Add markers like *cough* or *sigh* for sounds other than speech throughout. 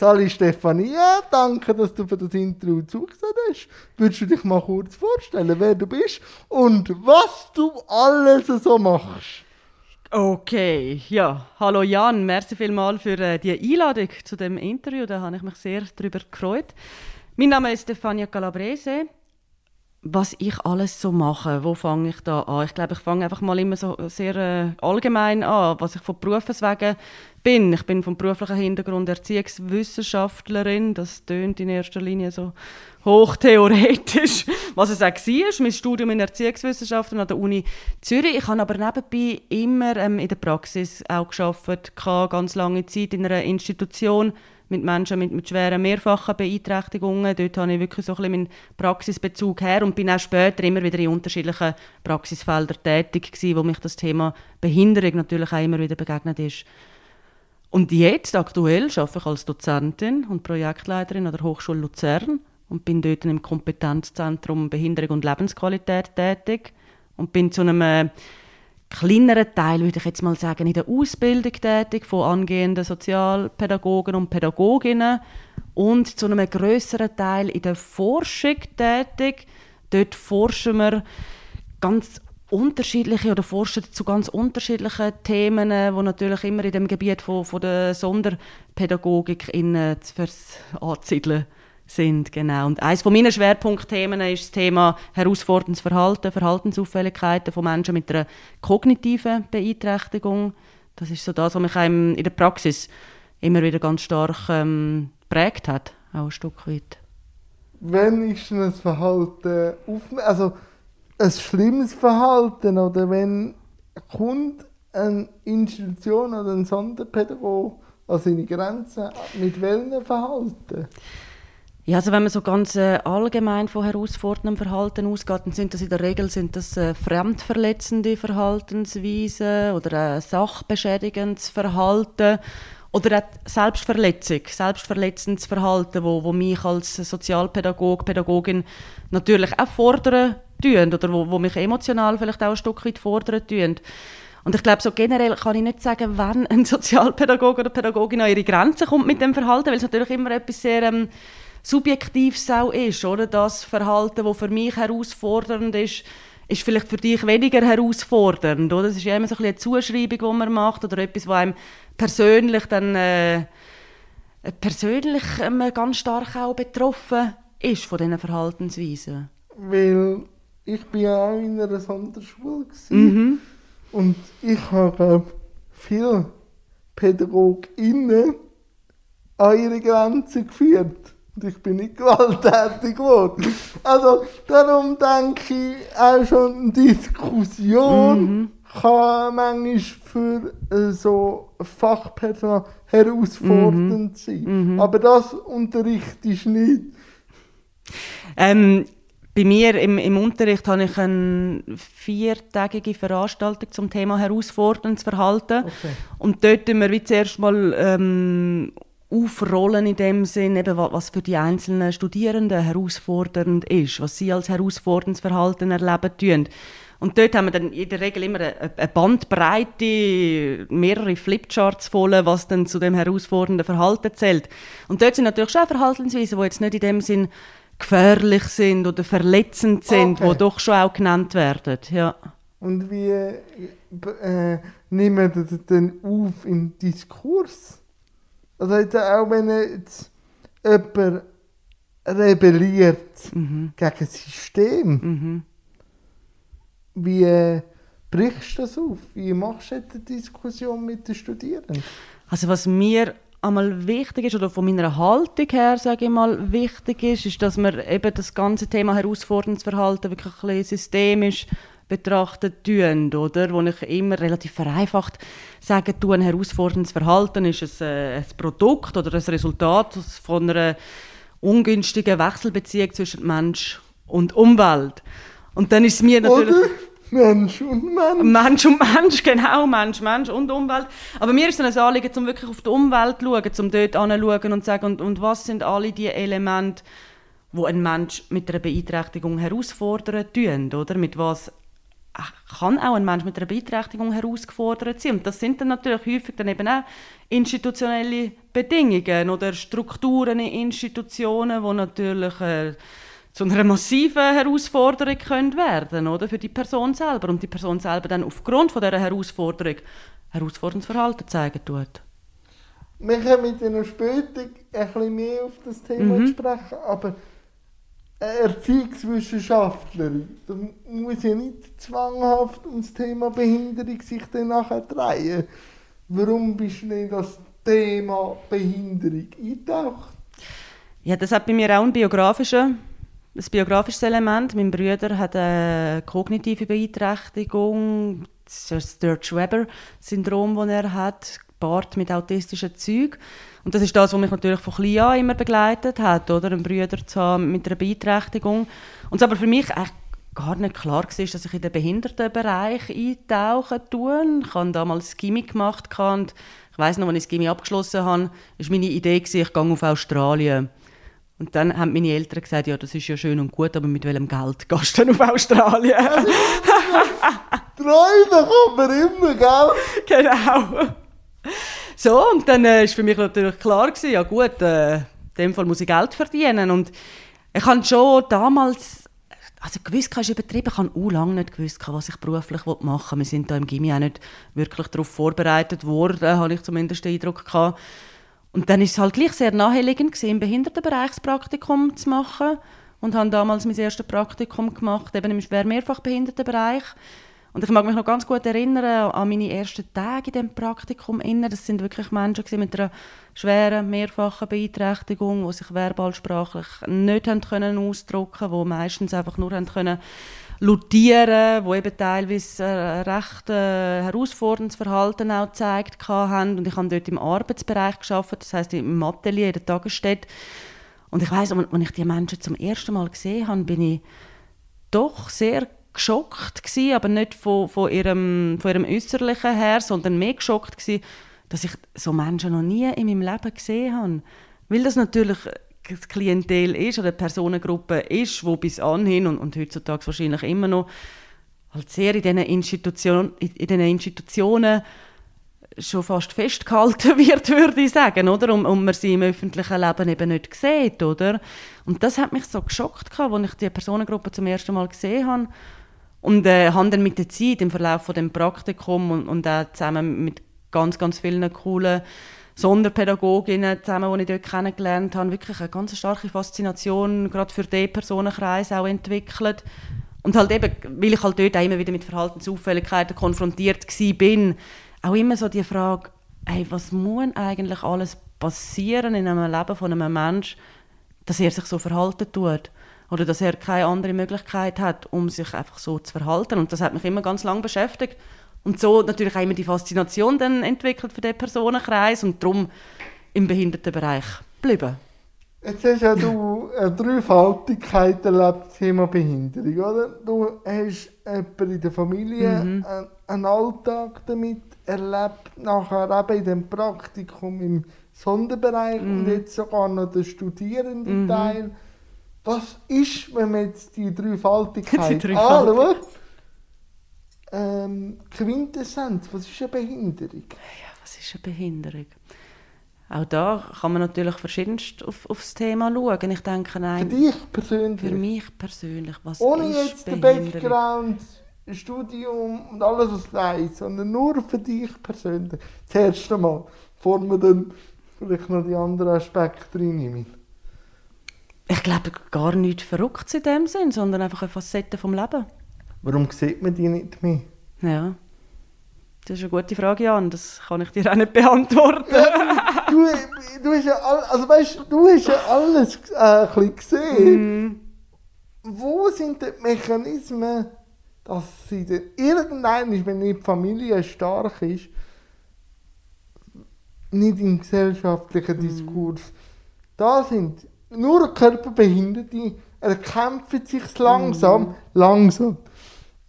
Sali Stefania, danke, dass du für das Intro zugesagt hast. Würdest du dich mal kurz vorstellen, wer du bist und was du alles so machst? Okay, ja. Hallo Jan, merci vielmals für äh, die Einladung zu dem Interview. Da habe ich mich sehr darüber gefreut. Mein Name ist Stefania Calabrese. Was ich alles so mache, wo fange ich da an? Ich glaube, ich fange einfach mal immer so sehr äh, allgemein an, was ich von Berufswegen bin. Ich bin vom beruflichen Hintergrund Erziehungswissenschaftlerin. Das tönt in erster Linie so hochtheoretisch, *laughs* was es auch war. Mein Studium in Erziehungswissenschaften an der Uni Zürich. Ich habe aber nebenbei immer ähm, in der Praxis auch gearbeitet, ganz lange Zeit in einer Institution mit Menschen mit, mit schweren mehrfachen Beeinträchtigungen. Dort habe ich wirklich so ein bisschen meinen Praxisbezug her und bin auch später immer wieder in unterschiedlichen Praxisfeldern tätig gewesen, wo mich das Thema Behinderung natürlich auch immer wieder begegnet ist. Und jetzt, aktuell, arbeite ich als Dozentin und Projektleiterin an der Hochschule Luzern und bin dort im Kompetenzzentrum Behinderung und Lebensqualität tätig und bin zu einem äh, kleineren Teil, würde ich jetzt mal sagen, in der Ausbildung tätig von angehenden Sozialpädagogen und Pädagoginnen und zu einem größeren Teil in der Forschung tätig. Dort forschen wir ganz unterschiedliche oder forschen zu ganz unterschiedlichen Themen, die natürlich immer in dem Gebiet von, von der Sonderpädagogik in, äh, anzusiedeln. Genau. Und eines meiner Schwerpunktthemen ist das Thema herausforderndes Verhalten, Verhaltensauffälligkeiten von Menschen mit einer kognitiven Beeinträchtigung. Das ist so das, was mich in der Praxis immer wieder ganz stark ähm, prägt hat, auch ein Stück weit. Wenn ist ein Verhalten auf, also ein schlimmes Verhalten oder wenn kommt eine Institution oder ein Sonderpädagoge an seine Grenzen mit welchen Verhalten? Ja, also wenn man so ganz äh, allgemein von herausforderndem Verhalten ausgeht, dann sind das in der Regel sind das äh, fremdverletzende Verhaltensweisen oder äh, sachbeschädigendes Verhalten oder auch Selbstverletzung, selbstverletzendes Verhalten, wo, wo mich als Sozialpädagog, Pädagogin natürlich auch fordern tun oder wo, wo mich emotional vielleicht auch ein Stück weit fordern tun. Und ich glaube, so generell kann ich nicht sagen, wann ein *laughs* Sozialpädagoge oder Pädagogin an ihre Grenzen kommt mit dem Verhalten, weil es natürlich immer etwas sehr ähm, Subjektives auch ist, oder? Das Verhalten, das für mich herausfordernd ist, ist vielleicht für dich weniger herausfordernd, oder? Das ist ja immer so ein eine Zuschreibung, die man macht, oder etwas, was einem persönlich dann äh, persönlich ähm, ganz stark auch betroffen ist von diesen Verhaltensweisen. Weil ich bin ja auch in einer Sonderschule mhm. und ich habe viele PädagogInnen an ihre Grenzen geführt. Und ich bin nicht gewalttätig geworden. Also darum denke ich, auch schon die Diskussion mhm. kann manchmal für äh, so Fachpersonal herausfordernd mhm. sein. Mhm. Aber das unterrichtest du nicht. Ähm, bei mir im, im Unterricht habe ich eine viertägige Veranstaltung zum Thema herausforderndes Verhalten. Okay. Und dort tun wir wie zuerst mal ähm, aufrollen in dem Sinn, eben, was für die einzelnen Studierenden herausfordernd ist, was sie als herausforderndes Verhalten erleben tun. Und dort haben wir dann in der Regel immer eine Bandbreite, mehrere Flipcharts voll, was dann zu dem herausfordernden Verhalten zählt. Und dort sind natürlich schon Verhaltensweisen, die jetzt nicht in dem Sinn gefährlich sind oder verletzend sind, okay. die doch schon auch genannt werden. Ja. Und wie äh, nehmen wir das denn auf im Diskurs? Also jetzt auch wenn jetzt jemand rebelliert mhm. gegen das System, mhm. wie äh, brichst du das auf? Wie machst du die Diskussion mit den Studierenden? Also was mir einmal wichtig ist, oder von meiner Haltung her, sage ich mal, wichtig ist, ist, dass man eben das ganze Thema herausforderndes Verhalten wirklich ein bisschen systemisch betrachtet tun, oder? Wo ich immer relativ vereinfacht sage, du, ein herausforderndes Verhalten ist ein, äh, ein Produkt oder ein Resultat von einer ungünstigen Wechselbeziehung zwischen Mensch und Umwelt. Und dann ist es mir natürlich... Oder? Mensch und Mensch. Mensch und Mensch, genau. Mensch, Mensch und Umwelt. Aber mir ist es ein Anliegen, um wirklich auf die Umwelt zu schauen, um dort anzuschauen und zu sagen, und, und was sind alle die Elemente, wo ein Mensch mit einer Beeinträchtigung herausfordern tun, oder? Mit was kann auch ein Mensch mit einer Beeinträchtigung herausgefordert sein. Und das sind dann natürlich häufig dann eben auch institutionelle Bedingungen oder Strukturen in Institutionen, die natürlich äh, zu einer massiven Herausforderung können werden oder für die Person selber und die Person selber dann aufgrund von dieser Herausforderung herausforderndes Verhalten zeigen tut. Wir kommen mit einer später ein bisschen mehr auf das Thema mhm. sprechen, aber Erziehungswissenschaftlerin, da muss ja nicht zwanghaft ums Thema Behinderung sich dann nachher drehen. Warum bist du nicht das Thema Behinderung eingetaucht? Ja, das hat bei mir auch ein biografischer ein biografisches Element. Mein Bruder hat eine kognitive Beeinträchtigung, das Sturge-Weber-Syndrom, das er hat, gepaart mit autistischen Zügen. Und das ist das, was mich natürlich von klein an immer begleitet hat, oder? Einen Bruder zu haben mit einer Beeinträchtigung. Und es aber für mich echt gar nicht klar war, dass ich in den Behindertenbereich eintauchen tue. Ich habe damals Gimmick gemacht und ich weiß noch, als ich das Gimmick abgeschlossen habe, war meine Idee, ich gehe auf Australien. Und dann haben meine Eltern gesagt, ja, das ist ja schön und gut, aber mit welchem Geld gehst du dann auf Australien? *laughs* Träumen kann man immer, gell? *laughs* Genau. So, und dann war äh, für mich natürlich klar, gewesen, ja gut, äh, in dem Fall muss ich Geld verdienen. Und ich habe schon damals, also gewusst, ist übertrieben, ich habe auch lange nicht gewusst, was ich beruflich machen will. Wir sind da im Gimmi auch nicht wirklich darauf vorbereitet worden, habe ich zumindest den Eindruck gehabt. Und dann ist es halt gleich sehr naheliegend gewesen, im Behindertenbereichspraktikum zu machen und habe damals mein erstes Praktikum gemacht, eben im schwer Mehrfachbehindertenbereich. Bereich und ich mag mich noch ganz gut erinnern an meine ersten Tage in diesem Praktikum. Das sind wirklich Menschen mit einer schweren, mehrfachen Beeinträchtigung, die sich verbalsprachlich nicht haben können ausdrücken konnten, die meistens einfach nur haben können lutieren, die eben teilweise ein recht äh, herausforderndes Verhalten auch gezeigt haben. Und ich habe dort im Arbeitsbereich gearbeitet, das heißt im Atelier, in der Tagesstätte. Und ich weiß, als ich die Menschen zum ersten Mal gesehen habe, bin ich doch sehr geschockt gewesen, aber nicht von, von, ihrem, von ihrem Äußerlichen her, sondern mehr geschockt gewesen, dass ich so Menschen noch nie in meinem Leben gesehen habe. Weil das natürlich das Klientel ist oder eine Personengruppe ist, wo bis anhin und, und heutzutage wahrscheinlich immer noch halt sehr in diesen, Institution, in diesen Institutionen schon fast festgehalten *laughs* wird, würde ich sagen, oder? Und, und man sie im öffentlichen Leben eben nicht sieht, oder? Und das hat mich so geschockt, als ich die Personengruppe zum ersten Mal gesehen habe und äh, habe dann mit der Zeit, im Verlauf von dem Praktikum und, und auch zusammen mit ganz, ganz vielen coolen Sonderpädagoginnen zusammen, die ich dort kennengelernt habe, wirklich eine ganz starke Faszination gerade für diesen Personenkreis auch entwickelt. Und halt eben, weil ich halt dort auch immer wieder mit Verhaltensauffälligkeiten konfrontiert bin, auch immer so die Frage, hey, was muss eigentlich alles passieren in einem Leben von einem Menschen, dass er sich so verhalten tut? Oder dass er keine andere Möglichkeit hat, um sich einfach so zu verhalten. Und das hat mich immer ganz lange beschäftigt. Und so natürlich auch immer die Faszination dann entwickelt für den Personenkreis und darum im Behindertenbereich geblieben. Jetzt hast ja du eine Dreifaltigkeit erlebt, Thema Behinderung, oder? Du hast jemanden in der Familie mhm. einen Alltag damit erlebt, nachher eben in dem Praktikum im Sonderbereich mhm. und jetzt sogar noch den Studierendenteil. Mhm was ist, wenn man jetzt die Dreifaltigkeit *laughs* die anschaut? Ähm, Quintessenz, was ist eine Behinderung? Ja, was ist eine Behinderung? Auch da kann man natürlich verschiedenst auf, auf das Thema schauen. Ich denke, nein, für dich persönlich? Für mich persönlich, was Ohne ist jetzt den Background, Studium und alles, was weiß, sondern nur für dich persönlich. Das erste Mal, bevor wir dann vielleicht noch die anderen Aspekte reinnehmen ich glaube, gar nichts Verrücktes in dem Sinn, sondern einfach eine Facette vom Leben. Warum sieht man die nicht mehr? Ja, das ist eine gute Frage, Jan. Das kann ich dir auch nicht beantworten. Ja, du, du, hast ja all, also weißt, du hast ja alles äh, ein gesehen. Mm. Wo sind die Mechanismen, dass sie dann irgendwann, wenn die Familie stark ist, nicht im gesellschaftlichen mm. Diskurs da sind? Nur Körperbehinderte erkämpfen sich langsam, mm. langsam.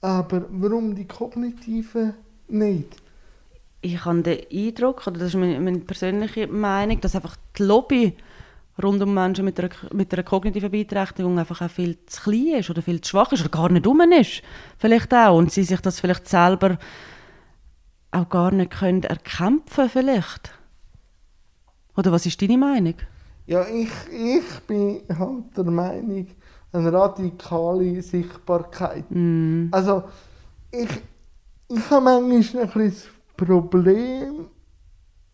Aber warum die kognitiven nicht? Ich habe den Eindruck, oder das ist meine, meine persönliche Meinung, dass einfach die Lobby rund um Menschen mit einer, mit einer kognitiven Beeinträchtigung einfach auch viel zu klein ist oder viel zu schwach ist oder gar nicht dumm ist. Vielleicht auch. Und sie sich das vielleicht selber auch gar nicht können erkämpfen vielleicht. Oder was ist deine Meinung? Ja, ich, ich bin halt der Meinung, eine radikale Sichtbarkeit. Mm. Also, ich, ich habe manchmal ein das Problem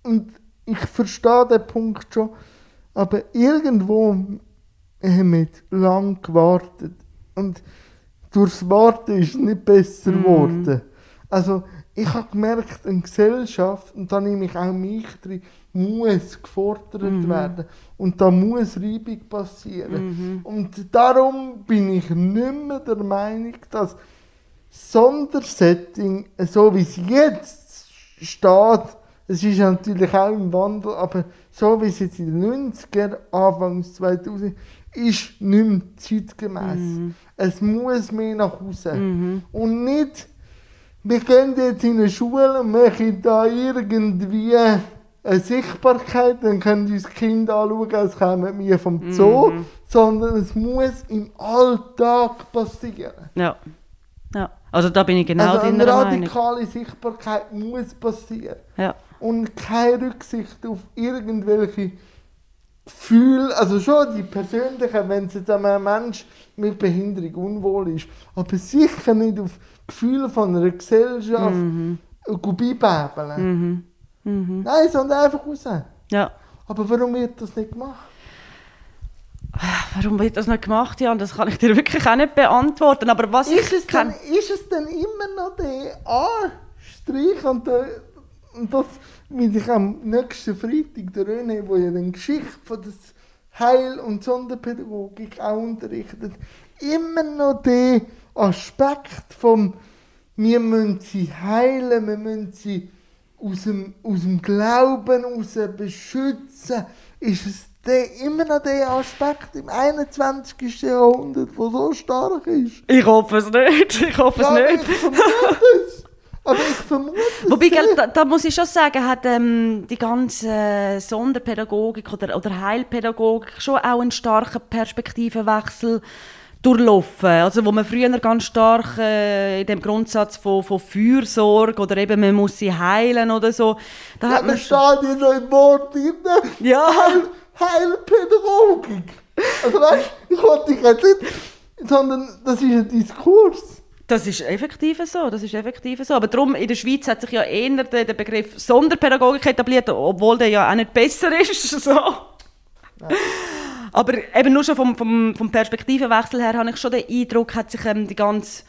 und ich verstehe den Punkt schon, aber irgendwo haben wir lang gewartet und durchs Warten ist es nicht besser geworden. Also, ich habe gemerkt, eine Gesellschaft, und da nehme ich auch mich drin, muss gefordert werden. Und da muss Reibung passieren. Und darum bin ich nicht mehr der Meinung, dass Sondersetting, so wie es jetzt steht, es ist natürlich auch im Wandel, aber so wie es jetzt in den 90er, Anfangs 2000, ist nicht mehr zeitgemäß. Es muss mehr nach Hause. Und nicht, wir gehen jetzt in eine Schule und machen da irgendwie eine Sichtbarkeit, dann können uns Kinder anschauen, als kämen wir vom Zoo, sondern es muss im Alltag passieren. Ja. ja. Also da bin ich genau also eine Meinung. radikale Sichtbarkeit muss passieren. Ja. Und keine Rücksicht auf irgendwelche Gefühle, also schon die persönlichen, wenn es jetzt einem Mensch mit Behinderung unwohl ist, aber sicher nicht auf Gefühle von einer Gesellschaft Mhm. äh, beibäbeln. Nein, sondern einfach raus. ja. Aber warum wird das nicht gemacht? Warum wird das nicht gemacht, Jan? Das kann ich dir wirklich auch nicht beantworten. Aber was Ist ich es, kann... denn, ist es denn immer noch der Anstrich und, der, und das, wie sich am nächsten Freitag der René, wo ja die Geschichte von der Heil- und Sonderpädagogik auch unterrichtet, immer noch der Aspekt vom wir müssen sie heilen, wir müssen sie aus dem, aus dem Glauben heraus beschützen, ist es der, immer noch der Aspekt im 21. Jahrhundert, der so stark ist. Ich hoffe es nicht. *laughs* Ich hoffe Ja, es ich nicht. vermute es. Aber ich vermute es. Wobei, gell, da, da muss ich schon sagen, hat ähm, die ganze Sonderpädagogik oder, oder Heilpädagogik schon auch einen starken Perspektivenwechsel durchlaufen. Also wo man früher ganz stark äh, in dem Grundsatz von, von Fürsorge oder eben man muss sie heilen oder so, da Ja, hat man steht noch im Wort drin. Ja. Heil, Heilpädagogik. Also weißt ich wollte dich jetzt nicht, sondern das ist ein Diskurs. Das ist effektiv so, das ist effektiv so. Aber darum, in der Schweiz hat sich ja eher der, der Begriff Sonderpädagogik etabliert, obwohl der ja auch nicht besser ist. *laughs* So. Aber eben nur schon vom, vom, vom Perspektivenwechsel her habe ich schon den Eindruck, hat sich ähm, die ganze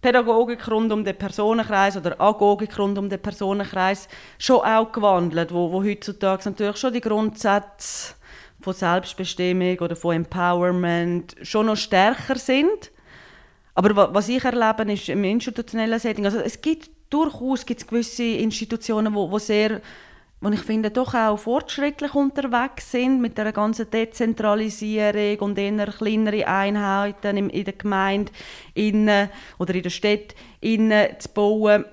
Pädagogik rund um den Personenkreis oder Agogik rund um den Personenkreis schon auch gewandelt, wo, wo heutzutage natürlich schon die Grundsätze von Selbstbestimmung oder von Empowerment schon noch stärker sind. Aber wa- was ich erlebe, ist im institutionellen Setting, also es gibt durchaus gibt's gewisse Institutionen, wo sehr, wo ich finde, doch auch fortschrittlich unterwegs sind mit der ganzen Dezentralisierung und eher kleinere Einheiten in, in der Gemeinde innen oder in der Stadt innen zu bauen.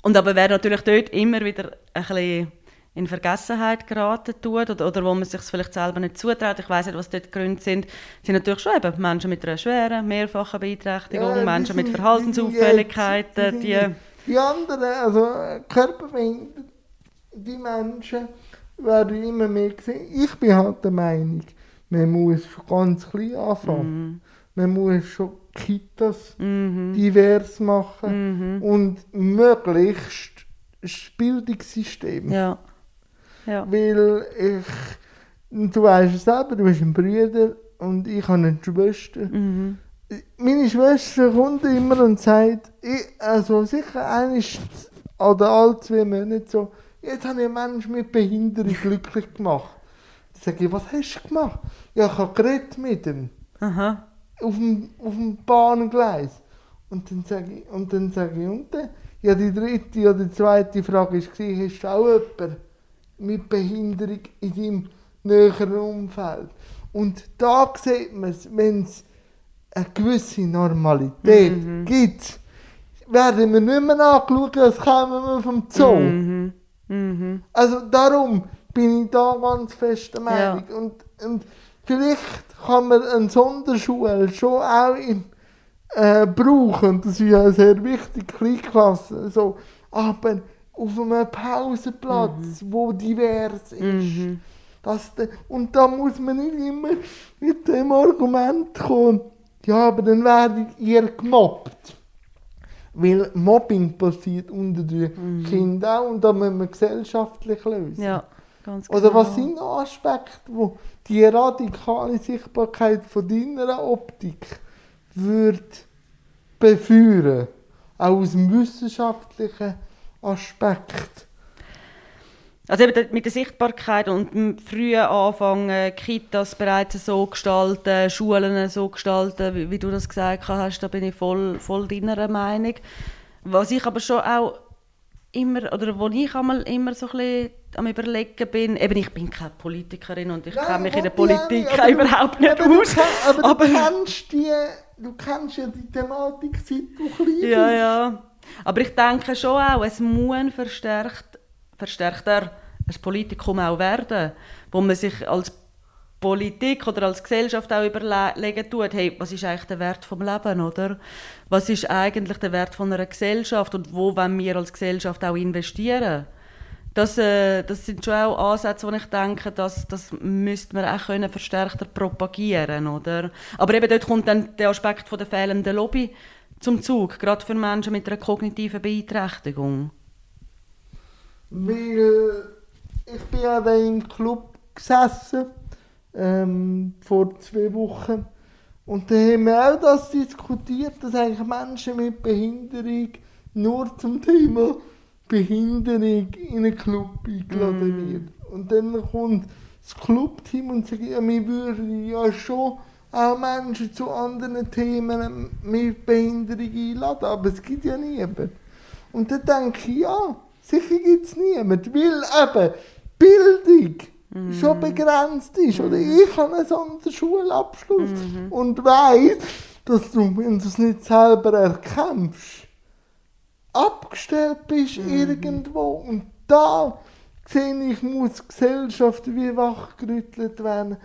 Und aber wer natürlich dort immer wieder ein bisschen in Vergessenheit geraten tut oder, oder wo man sich vielleicht selber nicht zutraut, ich weiß nicht, was dort die Gründe sind, sind natürlich schon eben Menschen mit einer schweren, mehrfachen Beeinträchtigung, Ja, Menschen mit sind- Verhaltensauffälligkeiten, die, die, die, anderen, also körperbehinderte die Menschen werden immer mehr gesehen. Ich bin halt der Meinung, man muss schon ganz klein anfangen. Man muss schon Kitas divers machen und möglichst das Bildungssystem. ja. ja. Weil ich, du weißt es selber, du hast einen Bruder und ich habe eine Schwester. Mhm. Meine Schwester kommt immer und sagt, ich, also sicher eines oder alle zwei Monate so, jetzt habe ich einen Menschen mit Behinderung glücklich gemacht. Dann sage ich, was hast du gemacht? Ja, ich habe geredet mit ihm Aha. auf dem, auf dem Bahngleis. Und dann sage ich, und dann sage ich, und dann? Ja, die dritte oder die zweite Frage war, hast du auch jemanden mit Behinderung in deinem näheren Umfeld? Und da sieht man es, wenn es eine gewisse Normalität gibt, werden wir nicht mehr angeschaut, als kämen wir vom Zoo. Mhm. Mhm. Also darum, bin ich da ganz fest der Meinung. Und, und vielleicht kann man eine Sonderschule schon auch in, äh, brauchen, das ist ja sehr wichtig, Kleinklassen, so, aber auf einem Pausenplatz, wo divers ist. Mhm. Das, und da muss man nicht immer mit dem Argument kommen, ja, aber dann werdet ihr gemobbt. Weil Mobbing passiert unter den Kindern auch und da müssen wir gesellschaftlich lösen. Ja, ganz genau. Oder was sind noch Aspekte, wo die radikale Sichtbarkeit von deiner Optik würde befeuern? Auch aus dem wissenschaftlichen Aspekt. Also eben mit der Sichtbarkeit und dem frühen Anfang, äh, Kitas bereits so gestalten, Schulen so gestalten, wie, wie du das gesagt hast, da bin ich voll, voll deiner Meinung. Was ich aber schon auch immer, oder wo ich einmal immer so ein bisschen am überlegen bin, eben ich bin keine Politikerin und ich kenne mich in der Politik du- überhaupt nicht aber du aus. kenn- Aber, aber du kennst die, du kennst ja die Thematik seit du klein Ja, bist. ja. Aber ich denke schon auch, es muss ein verstärkt, verstärkter ein Politikum auch werden, wo man sich als Politik oder als Gesellschaft auch überlegen tut, hey, was ist eigentlich der Wert vom Leben, oder? Was ist eigentlich der Wert von einer Gesellschaft und wo wollen wir als Gesellschaft auch investieren? Das, äh, das sind schon auch Ansätze, wo ich denke, dass das müsste man auch können verstärkter propagieren, oder? Aber eben dort kommt dann der Aspekt von der fehlenden Lobby zum Zug, gerade für Menschen mit einer kognitiven Beeinträchtigung. Weil ich bin ja da im Club gesessen, ähm, vor zwei Wochen. Und da haben wir auch das diskutiert, dass eigentlich Menschen mit Behinderung nur zum Thema Behinderung in einen Club eingeladen wird. Und dann kommt das Clubteam und sagt, ja, wir würden ja schon auch Menschen zu anderen Themen mit Behinderung einladen, aber es gibt ja niemanden. Und dann denke ich, ja, sicher gibt es niemanden, weil eben Bildung schon begrenzt ist. Oder ich habe einen Sonderschulabschluss und weiß, dass du, wenn du es nicht selber erkämpfst, abgestellt bist irgendwo. Und da sehe ich, muss die Gesellschaft wie wachgerüttelt werden.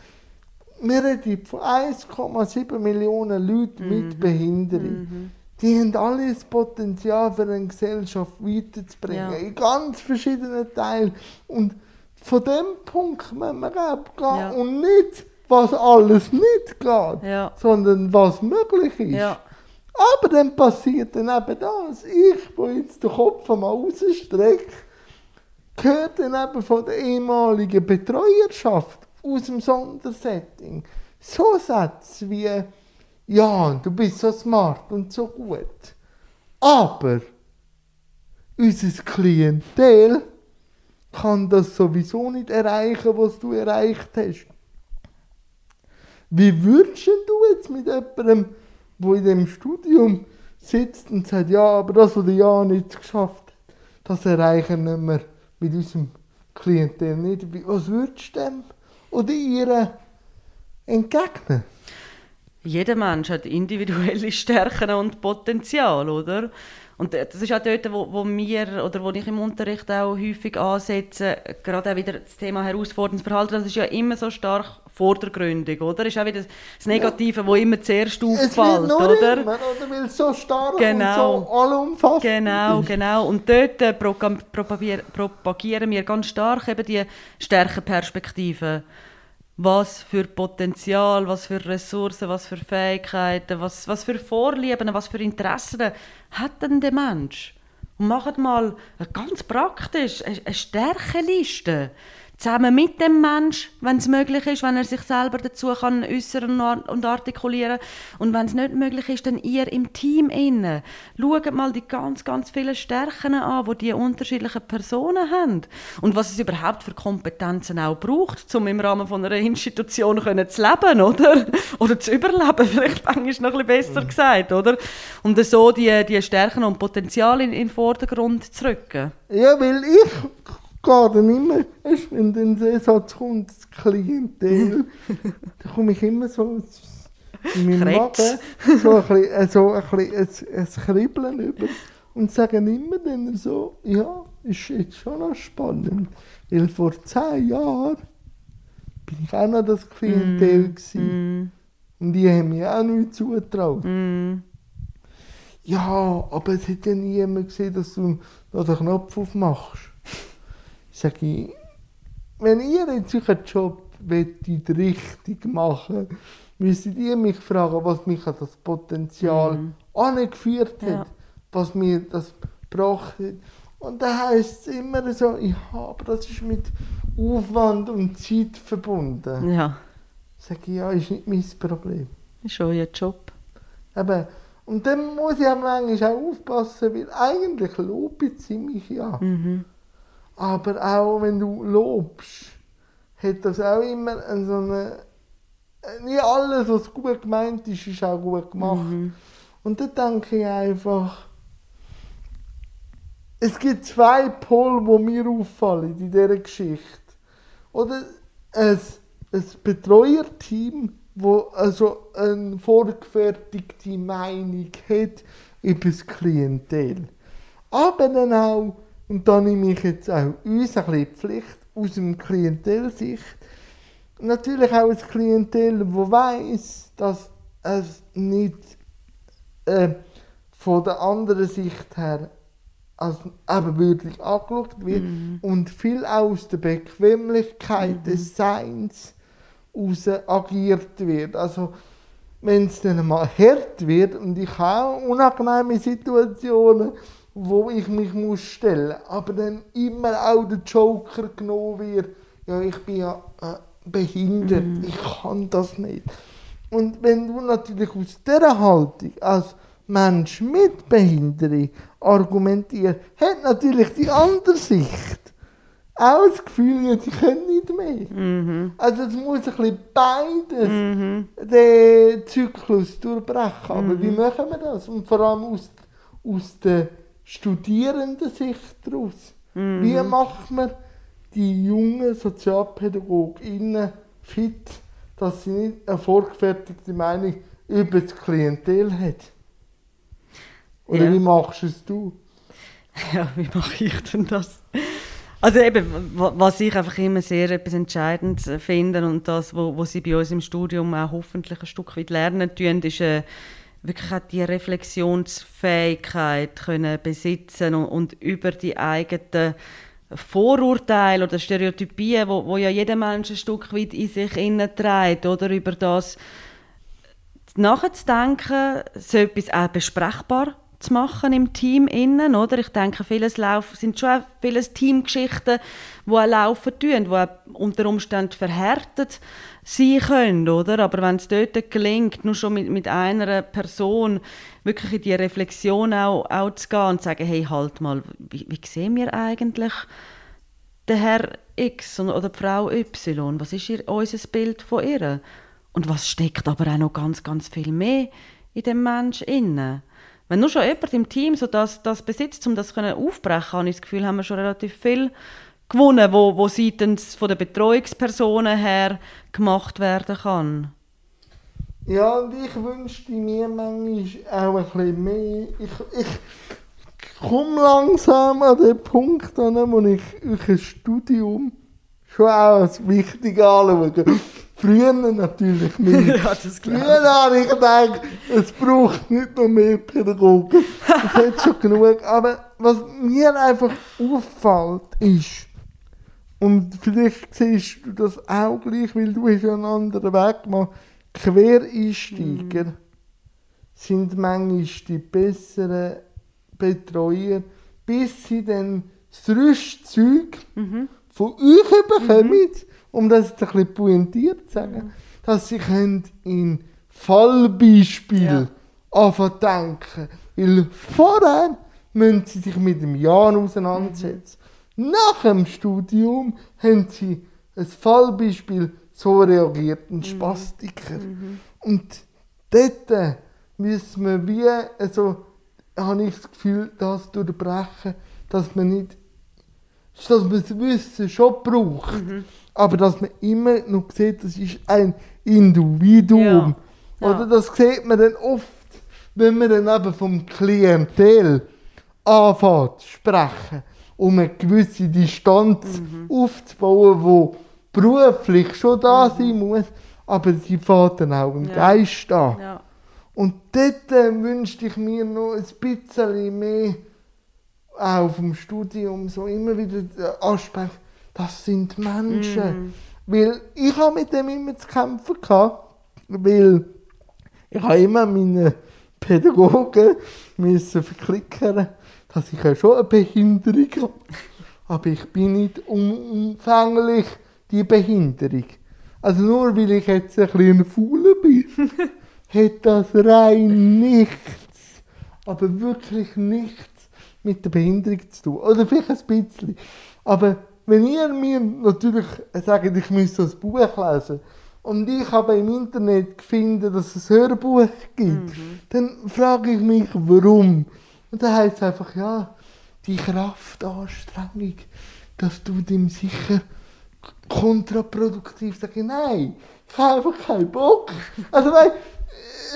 Wir reden von 1,7 Millionen Leuten mit Behinderung. Die haben alle das Potenzial für eine Gesellschaft weiterzubringen. Ja. In ganz verschiedenen Teilen. Und von dem Punkt müssen wir abgehen. Ja. Und nicht, was alles nicht geht, Ja. sondern was möglich ist. Aber dann passiert dann eben das. Ich, wo jetzt den Kopf mal rausstrecke, gehört dann eben von der ehemaligen Betreuerschaft aus dem Sondersetting. So Sätze wie, ja, du bist so smart und so gut. Aber unser Klientel kann das sowieso nicht erreichen, was du erreicht hast. Wie würdest du jetzt mit jemandem, der in dem Studium sitzt und sagt, ja, aber das, was der Jan nicht geschafft hat, das erreichen wir mit unserem Klientel nicht. Was würdest du dem oder ihr entgegnen? Jeder Mensch hat individuelle *laughs* Stärken und Potenzial, oder? Und das ist auch dort, wo, wo wir oder wo ich im Unterricht auch häufig ansetze, gerade auch wieder das Thema herausforderndes Verhalten, das ist ja immer so stark vordergründig, oder? Ist auch wieder das Negative, wo immer zuerst Es auffällt, nur oder? immer, oder? Weil es so stark Genau. und so allumfassend Genau, genau. Und dort äh, propagieren wir ganz stark eben die Stärkenperspektive. Was für Potenzial, was für Ressourcen, was für Fähigkeiten, was, was für Vorlieben, was für Interessen hat denn der Mensch? Und macht mal ganz praktisch eine Stärkeliste. Zusammen mit dem Mensch, wenn es möglich ist, wenn er sich selber dazu kann äußern und ar- und artikulieren Und wenn es nicht möglich ist, dann ihr im Team innen. Schaut mal die ganz, ganz vielen Stärken an, die die unterschiedlichen Personen haben. Und was es überhaupt für Kompetenzen auch braucht, um im Rahmen von einer Institution können zu leben, oder? *laughs* Oder zu überleben, *laughs* vielleicht manchmal noch ein bisschen besser gesagt, oder? Und so die, die Stärken und Potenziale in, in den Vordergrund zu rücken. Ja, weil ich gehe dann immer, erst wenn dann Satz kommt, das Klientel, *laughs* da komme ich immer so in meinem. Magen so ein bisschen, äh, so ein, bisschen ein, ein Kribbeln über und sage immer dann so, ja, ist jetzt schon noch spannend. Weil vor zehn Jahren bin ich auch noch das Klientel gewesen. Mm, Und die haben mir auch nicht zugetraut. mm, Ja, aber es hat ja niemand gesehen, dass du noch den Knopf aufmachst. Sag ich, wenn ihr jetzt euren Job wettet, richtig machen müsstet ihr mich fragen, was mich an das Potenzial Mhm. angeführt hat, Ja. was mir das gebracht hat. Und da heisst es immer so, ja, aber das ist mit Aufwand und Zeit verbunden. ja, Sag ich, ja, ist nicht mein Problem. ist euer Job. Eben. Und dann muss ich manchmal auch aufpassen, weil eigentlich lobe ich ziemlich ja. Mhm. Aber auch wenn du lobst, hat das auch immer so eine. Nicht alles, was gut gemeint ist, ist auch gut gemacht. Mhm. Und da denke ich einfach, es gibt zwei Pole, die mir auffallen in dieser Geschichte. Oder ein, ein Betreuerteam, wo also eine vorgefertigte Meinung hat über das Klientel. Aber dann auch, und da nehme ich jetzt auch uns ein bisschen die Pflicht aus dem Klientelsicht, natürlich auch ein Klientel, das weiss, dass es nicht äh, von der anderen Sicht her als ebenbürtig angeschaut wird und viel aus der Bequemlichkeit des Seins raus agiert wird. Also wenn es dann mal hart wird und ich habe unangenehme Situationen, wo ich mich muss stellen, aber dann immer auch der Joker genommen wird, ja ich bin ja äh, behindert, ich kann das nicht. Und wenn du natürlich aus dieser Haltung als Mensch mit Behinderung argumentierst, hat natürlich die andere Sicht auch das Gefühl, ja, sie können nicht mehr. Mhm. Also es muss ein bisschen beides Mhm. den Zyklus durchbrechen. Aber wie machen wir das? Und vor allem aus, aus der Studierendensicht daraus. Wie macht man die jungen SozialpädagogInnen fit, dass sie nicht eine vorgefertigte Meinung über das Klientel hat? Oder Ja. wie machst es du? *laughs* Ja, wie mache ich denn das? Also eben, wa- was ich einfach immer sehr etwas entscheidend finde und das, wo, wo sie bei uns im Studium auch hoffentlich ein Stück weit lernen tun, ist äh, wirklich auch die Reflexionsfähigkeit können besitzen und, und über die eigenen Vorurteile oder Stereotypien, wo, wo ja jeder Mensch ein Stück weit in sich innen trägt, oder über das nachzudenken, so etwas auch besprechbar zu machen im Team innen, oder? Ich denke, vieles laufen, sind schon auch vieles Teamgeschichten, die auch laufen tun, die auch unter Umständen verhärtet sein können, oder? Aber wenn es dort gelingt, nur schon mit, mit einer Person wirklich in die Reflexion auch, auch zu gehen und zu sagen, hey, halt mal, wie, wie sehen wir eigentlich der Herr X oder die Frau Y, was ist ihr, unser Bild von ihr? Und was steckt aber auch noch ganz, ganz viel mehr in dem Mensch inne? Wenn nur schon jemand im Team so das, das besitzt, um das können aufbrechen, habe ich das Gefühl, haben wir schon relativ viel gewonnen, wo, wo seitens von der Betreuungspersonen her gemacht werden kann. Ja, und ich wünschte mir manchmal auch ein bisschen mehr. Ich, ich komme langsam an den Punkt an, wo ich ein Studium schon auch als wichtig anschaue. Früher natürlich *laughs* nicht. Ja, das Früher habe ich gedacht, es braucht nicht noch mehr Pädagogen. Es hat schon genug. Aber was mir einfach auffällt, ist, und vielleicht siehst du das auch gleich, weil du hast ja einen anderen Weg gemacht, Quereinsteiger sind manchmal die besseren Betreuer, bis sie dann das Rüstzeug von euch bekommen, um das jetzt ein bisschen pointiert zu sagen, dass sie können in Fallbeispiel Ja. anfangen denken. Weil vorher müssen sie sich mit dem Jahr auseinandersetzen. Nach dem Studium haben sie ein Fallbeispiel, so reagiert ein Spastiker. Und dort müssen wir wie, also habe ich das Gefühl, das durchbrechen, dass man nicht, dass man das Wissen schon braucht, aber dass man immer noch sieht, das ist ein Individuum. Ja. Oder das sieht man dann oft, wenn man dann eben vom Klientel anfängt zu sprechen. Um eine gewisse Distanz aufzubauen, die beruflich schon da sein muss, aber sie fährt dann auch im Ja. Geist an. Ja. Und dort äh, wünschte ich mir noch ein bisschen mehr auch vom Studium, so immer wieder der Aspekt, das sind Menschen. Weil ich habe mit dem immer zu kämpfen gehabt, weil ich habe immer meine Pädagogen müssen verklickern, dass ich ja schon eine Behinderung habe. Aber ich bin nicht umfänglich die Behinderung. Also nur weil ich jetzt ein kleiner Fauler bin, *laughs* hat das rein nichts, aber wirklich nichts mit der Behinderung zu tun. Oder vielleicht ein bisschen. Aber wenn ihr mir natürlich sagt, ich müsse das Buch lesen, und ich habe im Internet gefunden, dass es ein Hörbuch gibt, dann frage ich mich, warum. Und dann heißt es einfach, ja, die Kraftanstrengung, dass du dem sicher kontraproduktiv sagst, nein, ich habe einfach keinen Bock. Also weil,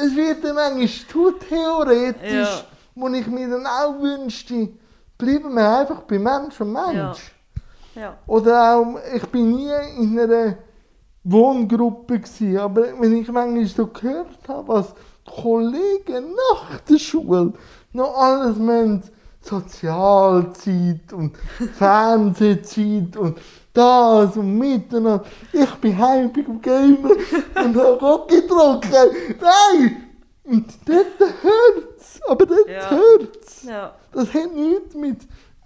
es wird dann manchmal zu theoretisch, Ja. wo ich mir dann auch wünschte, bleiben wir einfach bei Mensch und Mensch. Ja. Oder auch, ich bin nie in einer Wohngruppe gewesen, aber wenn ich manchmal so gehört habe, was Kollegen nach der Schule noch alles müssen, Sozialzeit und *laughs* Fernsehzeit und das und miteinander. Ich bin heim beim Gamer und habe Rock gedruckt. Nein! Und dort hört's. Aber dort Ja. hört's. Ja. Das hat nichts mit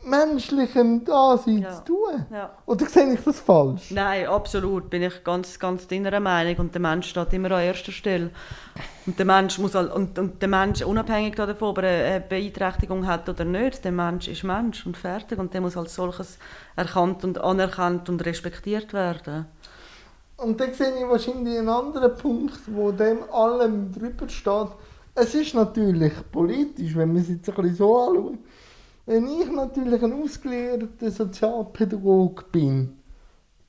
menschlichem Dasein Ja. zu tun. Ja. Oder sehe ich das falsch? Nein, absolut, bin ich ganz, ganz deiner Meinung. Und der Mensch steht immer an erster Stelle. Und der Mensch muss halt, und, und der Mensch, unabhängig davon, ob er eine Beeinträchtigung hat oder nicht, der Mensch ist Mensch und fertig. Und der muss als solches erkannt und anerkannt und respektiert werden. Und dann sehe ich wahrscheinlich einen anderen Punkt, wo dem allem drüber steht. Es ist natürlich politisch, wenn man es jetzt ein bisschen so anschaut. Wenn ich natürlich ein ausgelehrter Sozialpädagoge bin,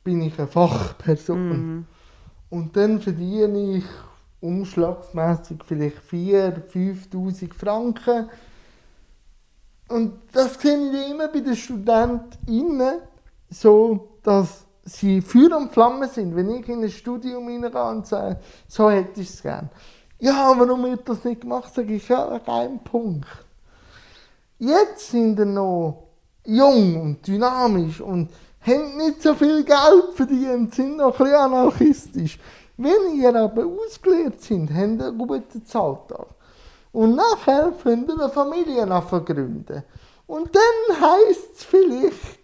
bin ich eine Fachperson. Und dann verdiene ich umschlagsmässig vielleicht 4.000, 5'000 Franken. Und das sehe ich immer bei den StudentInnen so, dass sie Feuer und Flamme sind. Wenn ich in ein Studium reingehe und sage, so hätte ich es gern. Ja, warum wird das nicht gemacht? Sage ich, ja, kein Punkt. Jetzt sind sie noch jung und dynamisch und haben nicht so viel Geld verdient, sind noch ein bisschen anarchistisch. Wenn ihr aber ausgelehrt sind, haben ihr einen guten Alltag. Und nachher könnt ihr eine Familie gründen. Und dann heisst es vielleicht,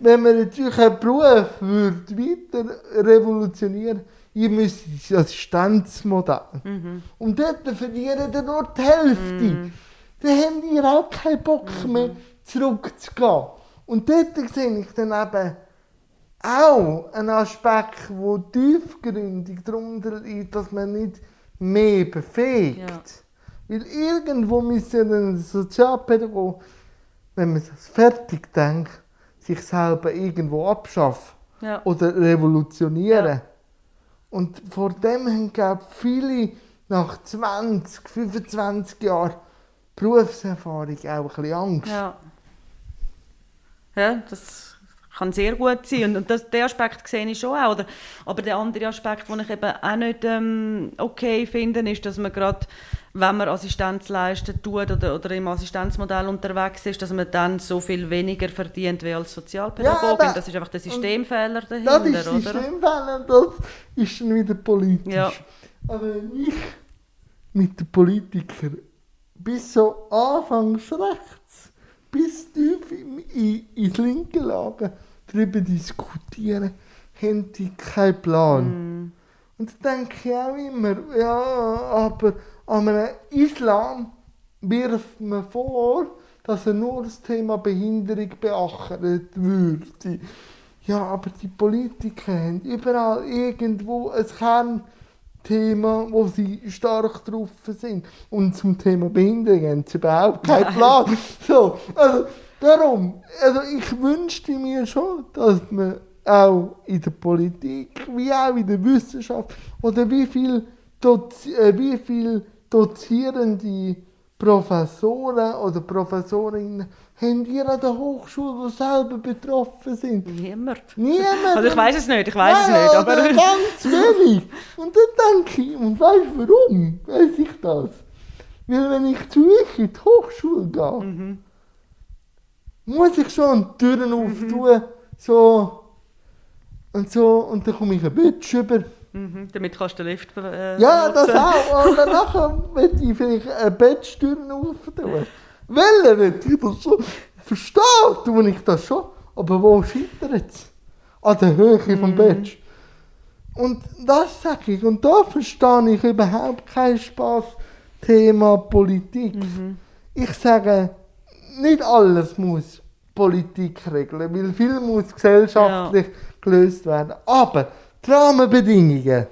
wenn man natürlich einen Beruf würde weiter revolutionieren ihr müsst das Assistenzmodell. Und dort verlieren ihr nur die Hälfte. Dann habt ihr auch keinen Bock mehr zurückzugehen. Und dort sehe ich dann eben auch einen Aspekt, wo tiefgründig darunter liegt, dass man nicht mehr befähigt. Ja. Weil irgendwo müssen ein Sozialpädagoge, wenn man es fertig denkt, sich selber irgendwo abschaffen Ja. oder revolutionieren. Ja. Und vor dem haben glaube ich, viele nach 20, 25 Jahren Berufserfahrung auch ein bisschen Angst. Ja. Ja, das kann sehr gut sein. Und, und das, den Aspekt sehe ich schon auch. Oder, aber der andere Aspekt, den ich eben auch nicht ähm, okay finde, ist, dass man gerade, wenn man Assistenz leisten tut oder, oder im Assistenzmodell unterwegs ist, dass man dann so viel weniger verdient wie als Sozialpädagogin. aber- das ist einfach der Systemfehler Das dahinter, ist oder? Systemfehler, das ist dann wieder politisch. Ja. Aber wenn ich mit den Politikern bis so anfangs rechts, bis tief in, in, ins linke Lager darüber diskutieren, haben die keinen Plan. Und da denke ich auch immer, ja, aber an einem Islam wirft man vor, dass er nur das Thema Behinderung beachtet würde. Ja, aber die Politiker haben überall irgendwo ein Kernthema, wo sie stark drauf sind. Und zum Thema Behinderung haben sie überhaupt keinen Plan. So, also, darum, also ich wünschte mir schon, dass man auch in der Politik, wie auch in der Wissenschaft, oder wie viel, Dozi äh, wie viel Dozierende Professoren oder Professorinnen haben ihr an der Hochschule, die selber betroffen sind? Niemand. Niemand. Also ich weiß es nicht, ich weiß es nicht, aber... ganz wenig. Und dann denke ich, und weißt du warum? Weiß ich das? Weil wenn ich zu euch in die Hochschule gehe, Mhm. muss ich schon Türen auftun, so und so, und dann komme ich ein Bitch über. Mhm, damit kannst du den Lift äh, Ja, das auch. Und nachher möchte ich vielleicht eine Bettstür auftun. Nicht? Ich das schon verstehe, tue ich das schon. Aber wo scheitert es? An der Höhe vom Bett. Und das sage ich. Und da verstehe ich überhaupt kein Spaß. Thema Politik. Ich sage, nicht alles muss Politik regeln, weil viel muss gesellschaftlich gelöst werden. Aber die Rahmenbedingungen,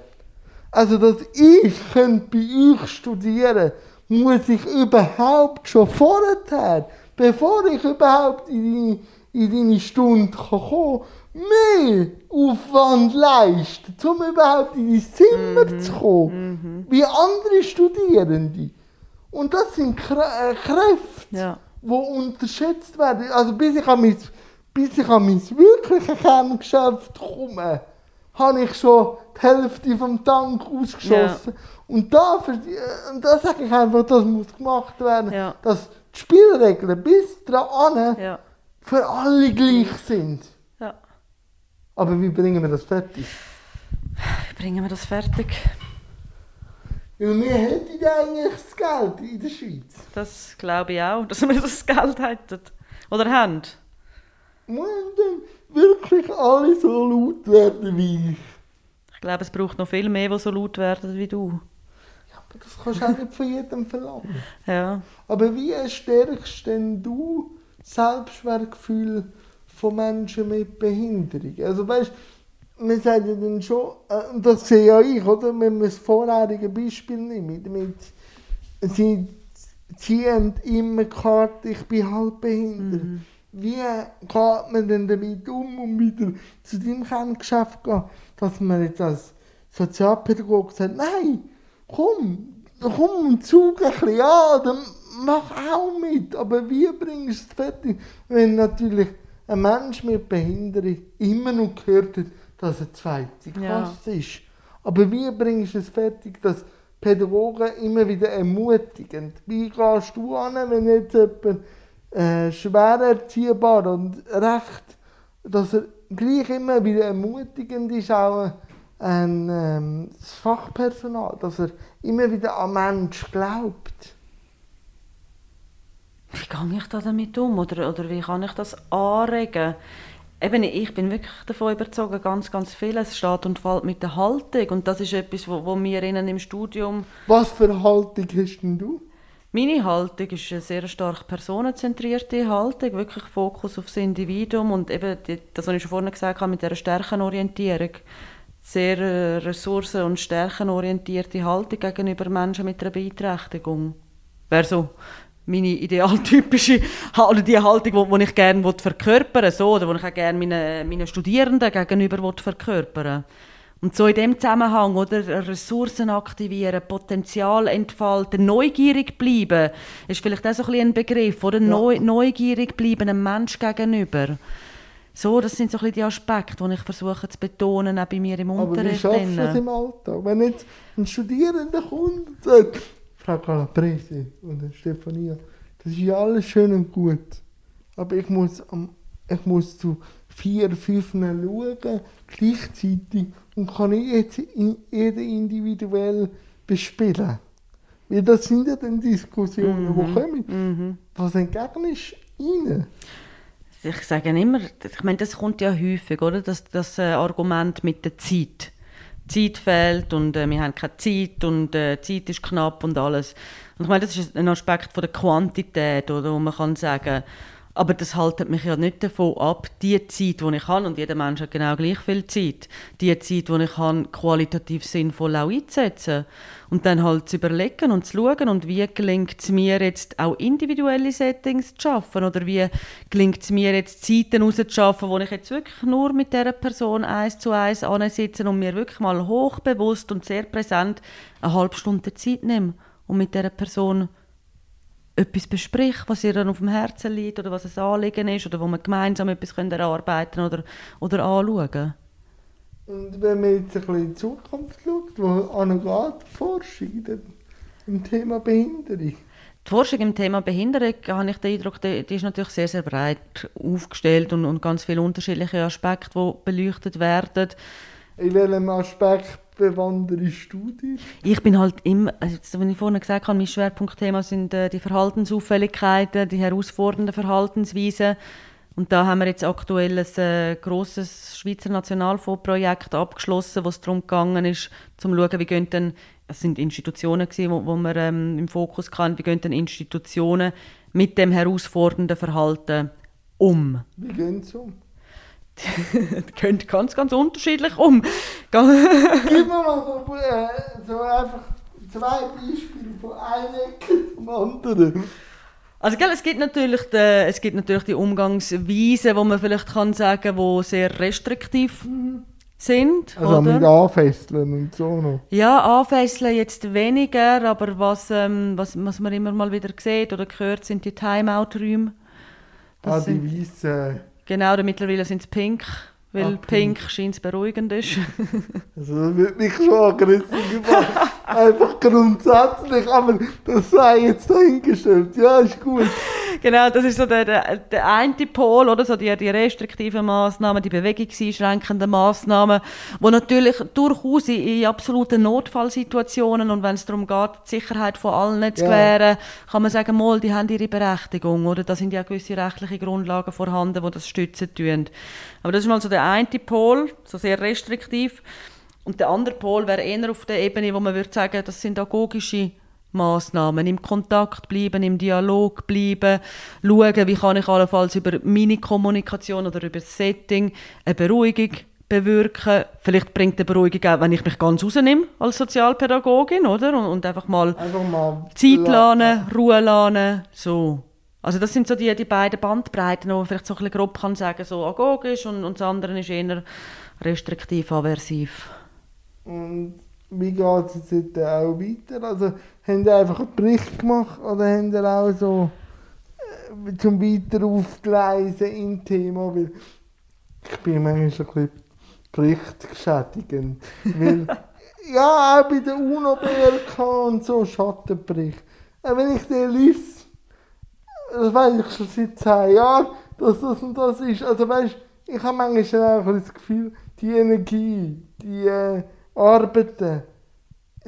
also dass ich könnte bei euch studieren muss ich überhaupt schon vorher, bevor ich überhaupt in deine, in deine Stunde kommen mehr Aufwand leisten, um überhaupt in dein Zimmer zu kommen, wie andere Studierende. Und das sind Krä äh, Kräfte, Ja. die unterschätzt werden. Also bis ich an mein, bis ich an mein wirkliches Kerngeschäft komme, habe ich schon die Hälfte vom Tank ausgeschossen. Und da, äh, da sage ich einfach, das muss gemacht werden, Ja. dass die Spielregeln bis daran Ja. für alle gleich sind. ja. Aber wie bringen wir das fertig? Wie bringen wir das fertig? Weil wir hätten eigentlich das Geld in der Schweiz. Das glaube ich auch, dass wir das Geld hätten. Oder haben. Müssen dann wirklich alle so laut werden wie ich. Ich glaube, es braucht noch viel mehr, die so laut werden wie du. Aber das kannst du auch nicht von jedem verlangen. Ja. Aber wie stärkst denn du das Selbstwertgefühl von Menschen mit Behinderung? Also weißt man sagt ja dann schon, äh, und das sehe ja ich, oder? Wenn man das vorherige Beispiel nimmt, mit, sie ziehen immer die Karte, ich bin halt behindert. Wie geht man denn damit um und wieder zu deinem Kerngeschäft gehen, dass man jetzt als Sozialpädagoge sagt, nein, komm, komm und zug ein bisschen an, dann mach auch mit. Aber wie bringst du es fertig, wenn natürlich ein Mensch mit Behinderung immer noch gehört hat, dass er zweite Ja. Klasse ist. Aber wie bringst du es fertig, dass Pädagogen immer wieder ermutigen? Wie gehst du an, wenn jetzt jemand äh, schwer erziehbar und recht, dass er gleich immer wieder ermutigend ist, auch ein, ähm, das Fachpersonal, dass er immer wieder an Mensch glaubt. Wie gehe ich da damit um? Oder, oder wie kann ich das anregen? Eben, ich bin wirklich davon überzeugt, ganz, ganz vieles steht und fällt mit der Haltung. Und das ist etwas, wo, wo wir ihnen im Studium... Was für eine Haltung hast denn du? Meine Haltung ist eine sehr stark personenzentrierte Haltung, wirklich Fokus aufs Individuum und eben das, was ich schon vorhin gesagt habe, mit dieser Stärkenorientierung. Sehr äh, ressourcen- und stärkenorientierte Haltung gegenüber Menschen mit einer Beeinträchtigung. Wäre so meine idealtypische *laughs* oder die Haltung, die ich gerne verkörpern so, oder die ich auch gerne meinen, meinen Studierenden gegenüber verkörpern Und so in dem Zusammenhang, oder, Ressourcen aktivieren, Potenzial entfalten, neugierig bleiben, ist vielleicht auch so ein, ein Begriff, oder? Neu, neugierig bleiben einem Mensch gegenüber. So, das sind so ein bisschen die Aspekte, die ich versuche zu betonen, auch bei mir im Aber wie Unterricht. schaffst du das im Alltag? Wenn jetzt ein Studierender kommt und sagt, Frau Calabrese oder Stefania, das ist ja alles schön und gut, aber ich muss, ich muss zu vier, fünf schauen, gleichzeitig, und kann jetzt in, jeden individuell bespielen. Weil das sind ja dann Diskussionen, die kommen. Mhm. Was entgegnest du ihnen? Ich sage immer, ich meine, das kommt ja häufig, oder? Das, das äh, Argument mit der Zeit. Zeit fehlt und äh, wir haben keine Zeit und äh, Zeit ist knapp und alles. Und ich meine, das ist ein Aspekt von der Quantität, oder, wo man kann sagen, aber das haltet mich ja nicht davon ab, die Zeit, die ich habe, und jeder Mensch hat genau gleich viel Zeit, die Zeit, die ich habe, qualitativ sinnvoll auch einzusetzen. Und dann halt zu überlegen und zu schauen, und wie gelingt es mir jetzt auch individuelle Settings zu schaffen, oder wie gelingt es mir jetzt Zeiten rauszuschaffen, wo ich jetzt wirklich nur mit dieser Person eins zu eins sitze und mir wirklich mal hochbewusst und sehr präsent eine halbe Stunde Zeit nehme und mit dieser Person etwas bespricht, was ihr dann auf dem Herzen liegt oder was ein Anliegen ist oder wo man gemeinsam etwas können erarbeiten oder, oder anschauen Und wenn man jetzt ein bisschen in die Zukunft schaut, wo angeht die Forschung im Thema Behinderung? Die Forschung im Thema Behinderung, habe ich den Eindruck, die ist natürlich sehr, sehr breit aufgestellt und, und ganz viele unterschiedliche Aspekte, die beleuchtet werden. In welchem Aspekt bewanderst du dich? Ich bin halt immer, also wie ich vorhin gesagt habe, mein Schwerpunktthema sind äh, die Verhaltensauffälligkeiten, die herausfordernden Verhaltensweisen. Und da haben wir jetzt aktuell ein äh, grosses Schweizer Nationalfondsprojekt abgeschlossen, wo es darum gegangen ist, zu schauen, wie gehen denn, es sind Institutionen gewesen, wo, wo wir ähm, im Fokus hatten, wie gehen denn Institutionen mit dem herausfordernden Verhalten um? Wie gehen sie um? *laughs* gehen ganz, ganz unterschiedlich um. Gib mir mal so, äh, so einfach zwei Beispiele von Ecke *laughs* zum anderen. Also gell, es, gibt natürlich die, es gibt natürlich die Umgangsweisen, wo man vielleicht kann sagen, wo sehr restriktiv sind. Also oder? mit Anfesseln und so noch. Ja, anfesseln jetzt weniger, aber was, ähm, was, was man immer mal wieder sieht oder hört, sind die Timeout-Räume. Ah, die weißen. Genau, mittlerweile sind es pink, weil Ah, pink, scheint beruhigend ist. *laughs* Also das wird mich schon aggressiv gemacht. Einfach grundsätzlich, aber das sei jetzt dahingestellt. Ja, ist gut. genau, das ist so der, der, der eine Pol, oder so die, die restriktiven Massnahmen, die bewegungseinschränkenden Massnahmen, wo natürlich durchaus in, in absoluten Notfallsituationen und wenn es darum geht, die Sicherheit von allen zu Ja. gewähren, kann man sagen, mal, die haben ihre Berechtigung, oder? Da sind ja gewisse rechtliche Grundlagen vorhanden, die das stützen tun. Aber das ist mal so der eine Pol, so sehr restriktiv. Und der andere Pol wäre eher auf der Ebene, wo man würde sagen, das sind agogische Massnahmen, im Kontakt bleiben, im Dialog bleiben, schauen, wie kann ich allenfalls über meine Kommunikation oder über das Setting eine Beruhigung bewirken. Vielleicht bringt eine Beruhigung auch, wenn ich mich ganz rausnehme als Sozialpädagogin, oder? Und, und einfach mal Einfach mal. Zeit lassen, Ruhe lassen, so. Also das sind so die, die beiden Bandbreiten, wo man vielleicht so ein bisschen grob kann sagen, so agogisch und, und das andere ist eher restriktiv, aversiv. Und wie geht es jetzt heute auch weiter? Also, haben die einfach einen Bericht gemacht oder haben die auch so äh, zum weiter aufgleisen im Thema? Weil ich bin manchmal ein bisschen berichtgeschädigend. Weil, *laughs* ja, auch bei der UNO-BLK und so Schattenbericht. Äh, wenn ich den lese, das weiß ich schon seit zehn Jahren, dass das und das ist. Also weißt, ich habe manchmal auch das Gefühl, die Energie, die äh, Arbeiten,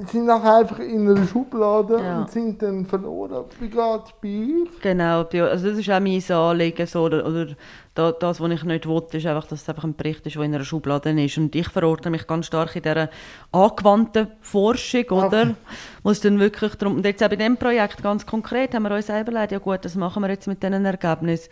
sind nachher einfach in einer Schublade Ja. und sind dann verloren. Wie geht es bei euch? Genau, also das ist auch mein Anliegen. So, oder, oder da, das, was ich nicht will, ist einfach, dass es einfach ein Bericht ist, der in einer Schublade ist. Und ich verorte mich ganz stark in dieser angewandten Forschung, oder? Okay. Wo es dann wirklich darum... Und jetzt auch bei diesem Projekt ganz konkret haben wir uns selber überlegt, ja gut, das machen wir jetzt mit diesen Ergebnissen.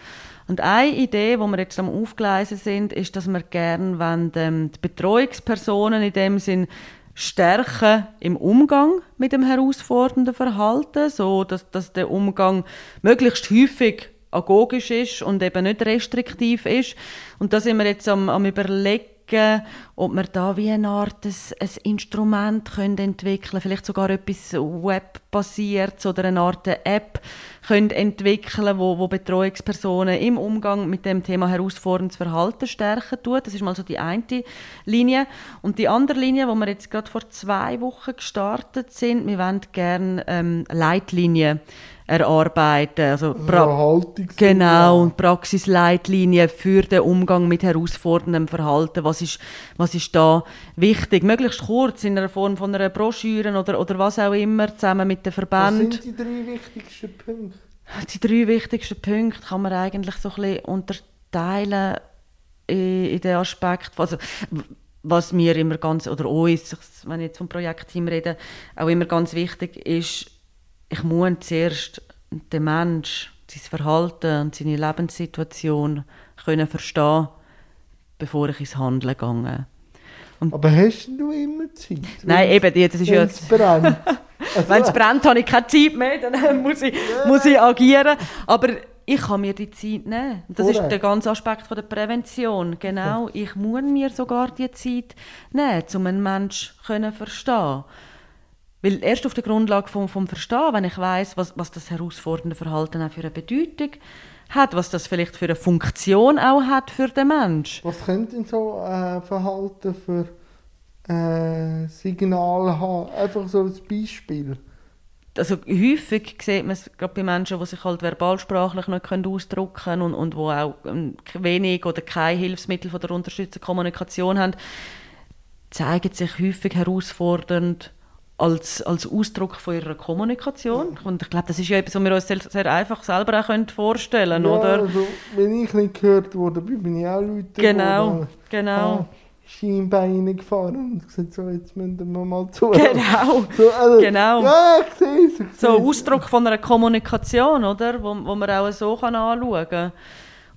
Und eine Idee, die wir jetzt am Aufgleisen sind, ist, dass wir gerne wollen, ähm, die Betreuungspersonen in dem Sinn stärken im Umgang mit dem herausfordernden Verhalten, so dass, dass der Umgang möglichst häufig agogisch ist und eben nicht restriktiv ist. Und da sind wir jetzt am, am überlegen, ob wir da wie eine Art ein, ein Instrument können entwickeln vielleicht sogar etwas webbasiertes oder eine Art App können entwickeln wo, wo Betreuungspersonen im Umgang mit dem Thema herausforderndes Verhalten stärken tut. Das ist mal so die eine Linie. Und die andere Linie, wo wir jetzt gerade vor zwei Wochen gestartet sind, wir wollen gerne ähm, Leitlinien erarbeiten. Also pra- Genau, und Praxisleitlinien für den Umgang mit herausforderndem Verhalten. Was ist, was ist da wichtig? Möglichst kurz, in einer Form von einer Broschüre oder, oder was auch immer, zusammen mit den Was Verbänden. sind die drei wichtigsten Punkte? Die drei wichtigsten Punkte kann man eigentlich so ein bisschen unterteilen in, in den Aspekt, also was mir immer ganz, oder uns, wenn ich jetzt vom Projektteam rede, auch immer ganz wichtig ist, ich muss zuerst den Mensch, sein Verhalten und seine Lebenssituation können verstehen, bevor ich ins Handeln gehe. Aber hast du immer Zeit? Nein, eben, das ist ja... Wenn's brennt. *laughs* Also, Wenn es brennt, habe ich keine Zeit mehr, dann *laughs* muss ich, muss ich agieren. Aber ich kann mir die Zeit nehmen. Und Das ist Vorher. der ganze Aspekt von der Prävention. Genau, ich muss mir sogar die Zeit nehmen, um einen Menschen zu verstehen. Weil erst auf der Grundlage vom, vom Verstehen, wenn ich weiß, was, was das herausfordernde Verhalten auch für eine Bedeutung hat, was das vielleicht für eine Funktion auch hat für den Mensch. Was könnte denn so äh, Verhalten für äh, Signal haben? Einfach so als Beispiel. Also häufig sieht man es gerade bei Menschen, die sich halt verbalsprachlich nicht können ausdrücken können und, und wo auch ähm, wenig oder kein Hilfsmittel von der unterstützenden Kommunikation haben, zeigen sich häufig herausfordernd als, als Ausdruck von ihrer Kommunikation. Und ich glaube, das ist ja etwas, was wir uns sehr, sehr einfach selber auch vorstellen können, ja, oder? Also, wenn ich nicht gehört wurde, bin ich auch Leute Genau, geworden. genau. Ah, Schienbeine gefahren und gesagt, so, jetzt müssen wir mal *laughs* zu. Genau, So, also, genau. Ja, ich sehe es. So. Ausdruck von einer Kommunikation, oder? Wo, wo man auch so kann anschauen kann.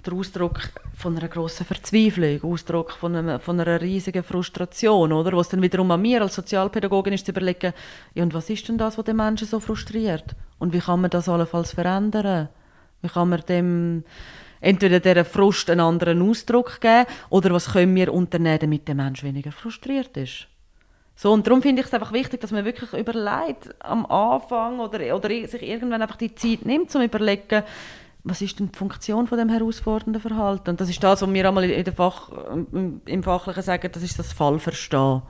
Der Ausdruck von einer grossen Verzweiflung, Ausdruck von, einem, von einer riesigen Frustration, oder? Was dann wiederum an mir als Sozialpädagogin ist, zu überlegen, ja, und was ist denn das, was den Menschen so frustriert? Und wie kann man das allenfalls verändern? Wie kann man dem entweder dieser Frust einen anderen Ausdruck geben, oder was können wir unternehmen, damit der Mensch weniger frustriert ist? So, und darum finde ich es einfach wichtig, dass man wirklich überlegt, am Anfang oder, oder sich irgendwann einfach die Zeit nimmt, um zu überlegen, was ist denn die Funktion von dem herausfordernden Verhalten? Und das ist das, was wir einmal in der Fach, im, Fachlichen sagen, das ist das Fallverstehen.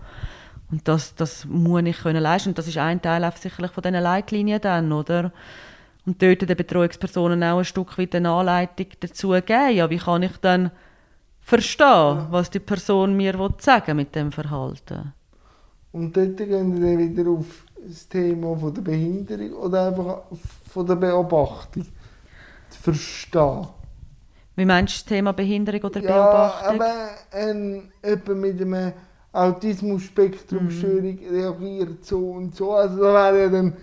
Und das, das muss ich können leisten. Und das ist ein Teil auch sicherlich von diesen Leitlinien dann, oder? Und dort den Betreuungspersonen auch ein Stück weit eine Anleitung dazu geben. Ja, wie kann ich dann verstehen, was die Person mir sagen mit dem Verhalten? Und dort gehen wir dann wieder auf das Thema von der Behinderung oder einfach von der Beobachtung. Verstehen. Wie meinst du das Thema Behinderung oder Ja, Beobachtung? aber ein, jemand mit einem Autismus-Spektrum-Störung Mhm. reagiert so und so. Also da wäre ja dann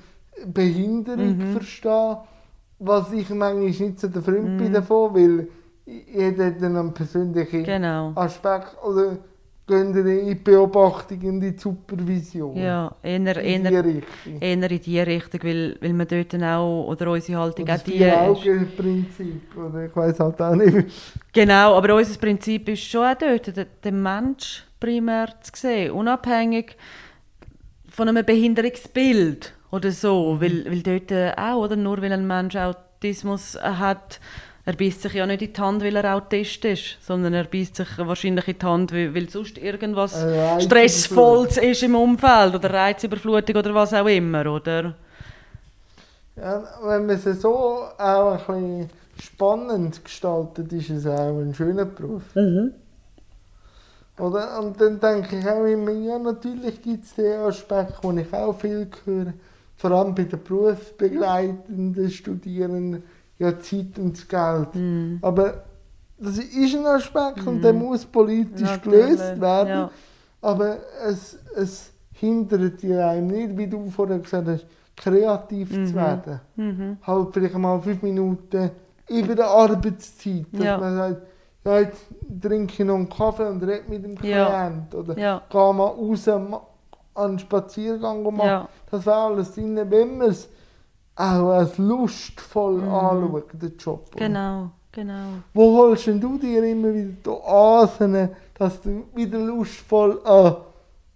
Behinderung Mhm. verstehen, was ich manchmal nicht so der Freund Mhm. bin davon, weil jeder hat dann einen persönlichen Genau. Aspekt oder gehen in die Beobachtung, in die Supervision. Ja, eher, in die eher, Richtung. eher in die Richtung, weil, weil man dort auch, oder unsere Haltung Oder auch die ist. Vier-Augen-Prinzip, oder ich weiß halt auch nicht. Genau, aber unser Prinzip ist schon auch dort, den, Mensch primär zu sehen, unabhängig von einem Behinderungsbild oder so, weil, weil dort auch, oder nur weil ein Mensch Autismus hat, er beißt sich ja nicht in die Hand, weil er Autist ist, sondern er beißt sich wahrscheinlich in die Hand, weil, weil sonst irgendwas Reizüberflutung. Stressvolles ist im Umfeld oder Reizüberflutung oder was auch immer, oder? Ja, wenn man es so auch ein bisschen spannend gestaltet, ist es auch ein schöner Beruf. Oder? Und dann denke ich auch immer, ja, natürlich gibt es den Aspekt, wo ich auch viel höre, vor allem bei den berufsbegleitenden Studierenden, ja, Zeit und Geld. Mhm. Aber das ist ein Aspekt und der muss politisch Natürlich, gelöst werden. ja. Aber es, es hindert dir einem nicht, wie du vorher gesagt hast, kreativ zu werden. Mhm. Halt vielleicht mal fünf Minuten über der Arbeitszeit. Dass Ja. man sagt, ja, jetzt trinke ich noch einen Kaffee und rede mit dem Ja. Klient. Oder Ja. gehe mal raus an einen Spaziergang machen. Ja. Das wäre alles drin, wenn man es auch als lustvoll Mhm. anschaut, den Job. Genau, genau. Wo holst denn du dir immer wieder die Oasen, dass du wieder lustvoll an,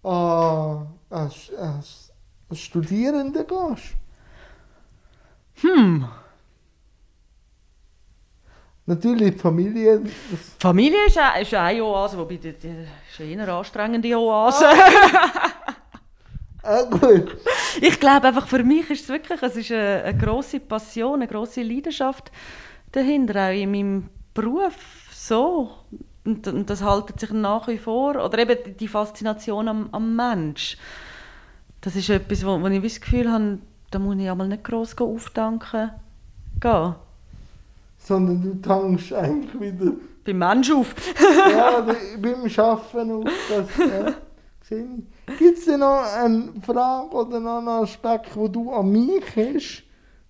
an, als, als, als Studierende gehst? Hm. Natürlich die Familie. Familie ist, ist eine Oase, wobei die, die ist eine eher anstrengende Oase. ah, *laughs* gut. Ich glaube einfach, für mich ist es wirklich, es ist eine, eine grosse Passion, eine grosse Leidenschaft dahinter, auch in meinem Beruf so. Und, und das haltet sich nach wie vor. Oder eben die- Faszination am, am Mensch. Das ist etwas, wo, wo ich das Gefühl habe, da muss ich einmal nicht gross aufdanken gehen. Sondern du tankst eigentlich wieder Beim Mensch auf. ja, beim Arbeiten auf. Das, ja, *laughs* Gibt es noch eine Frage oder noch einen Aspekt, den du an mich hast,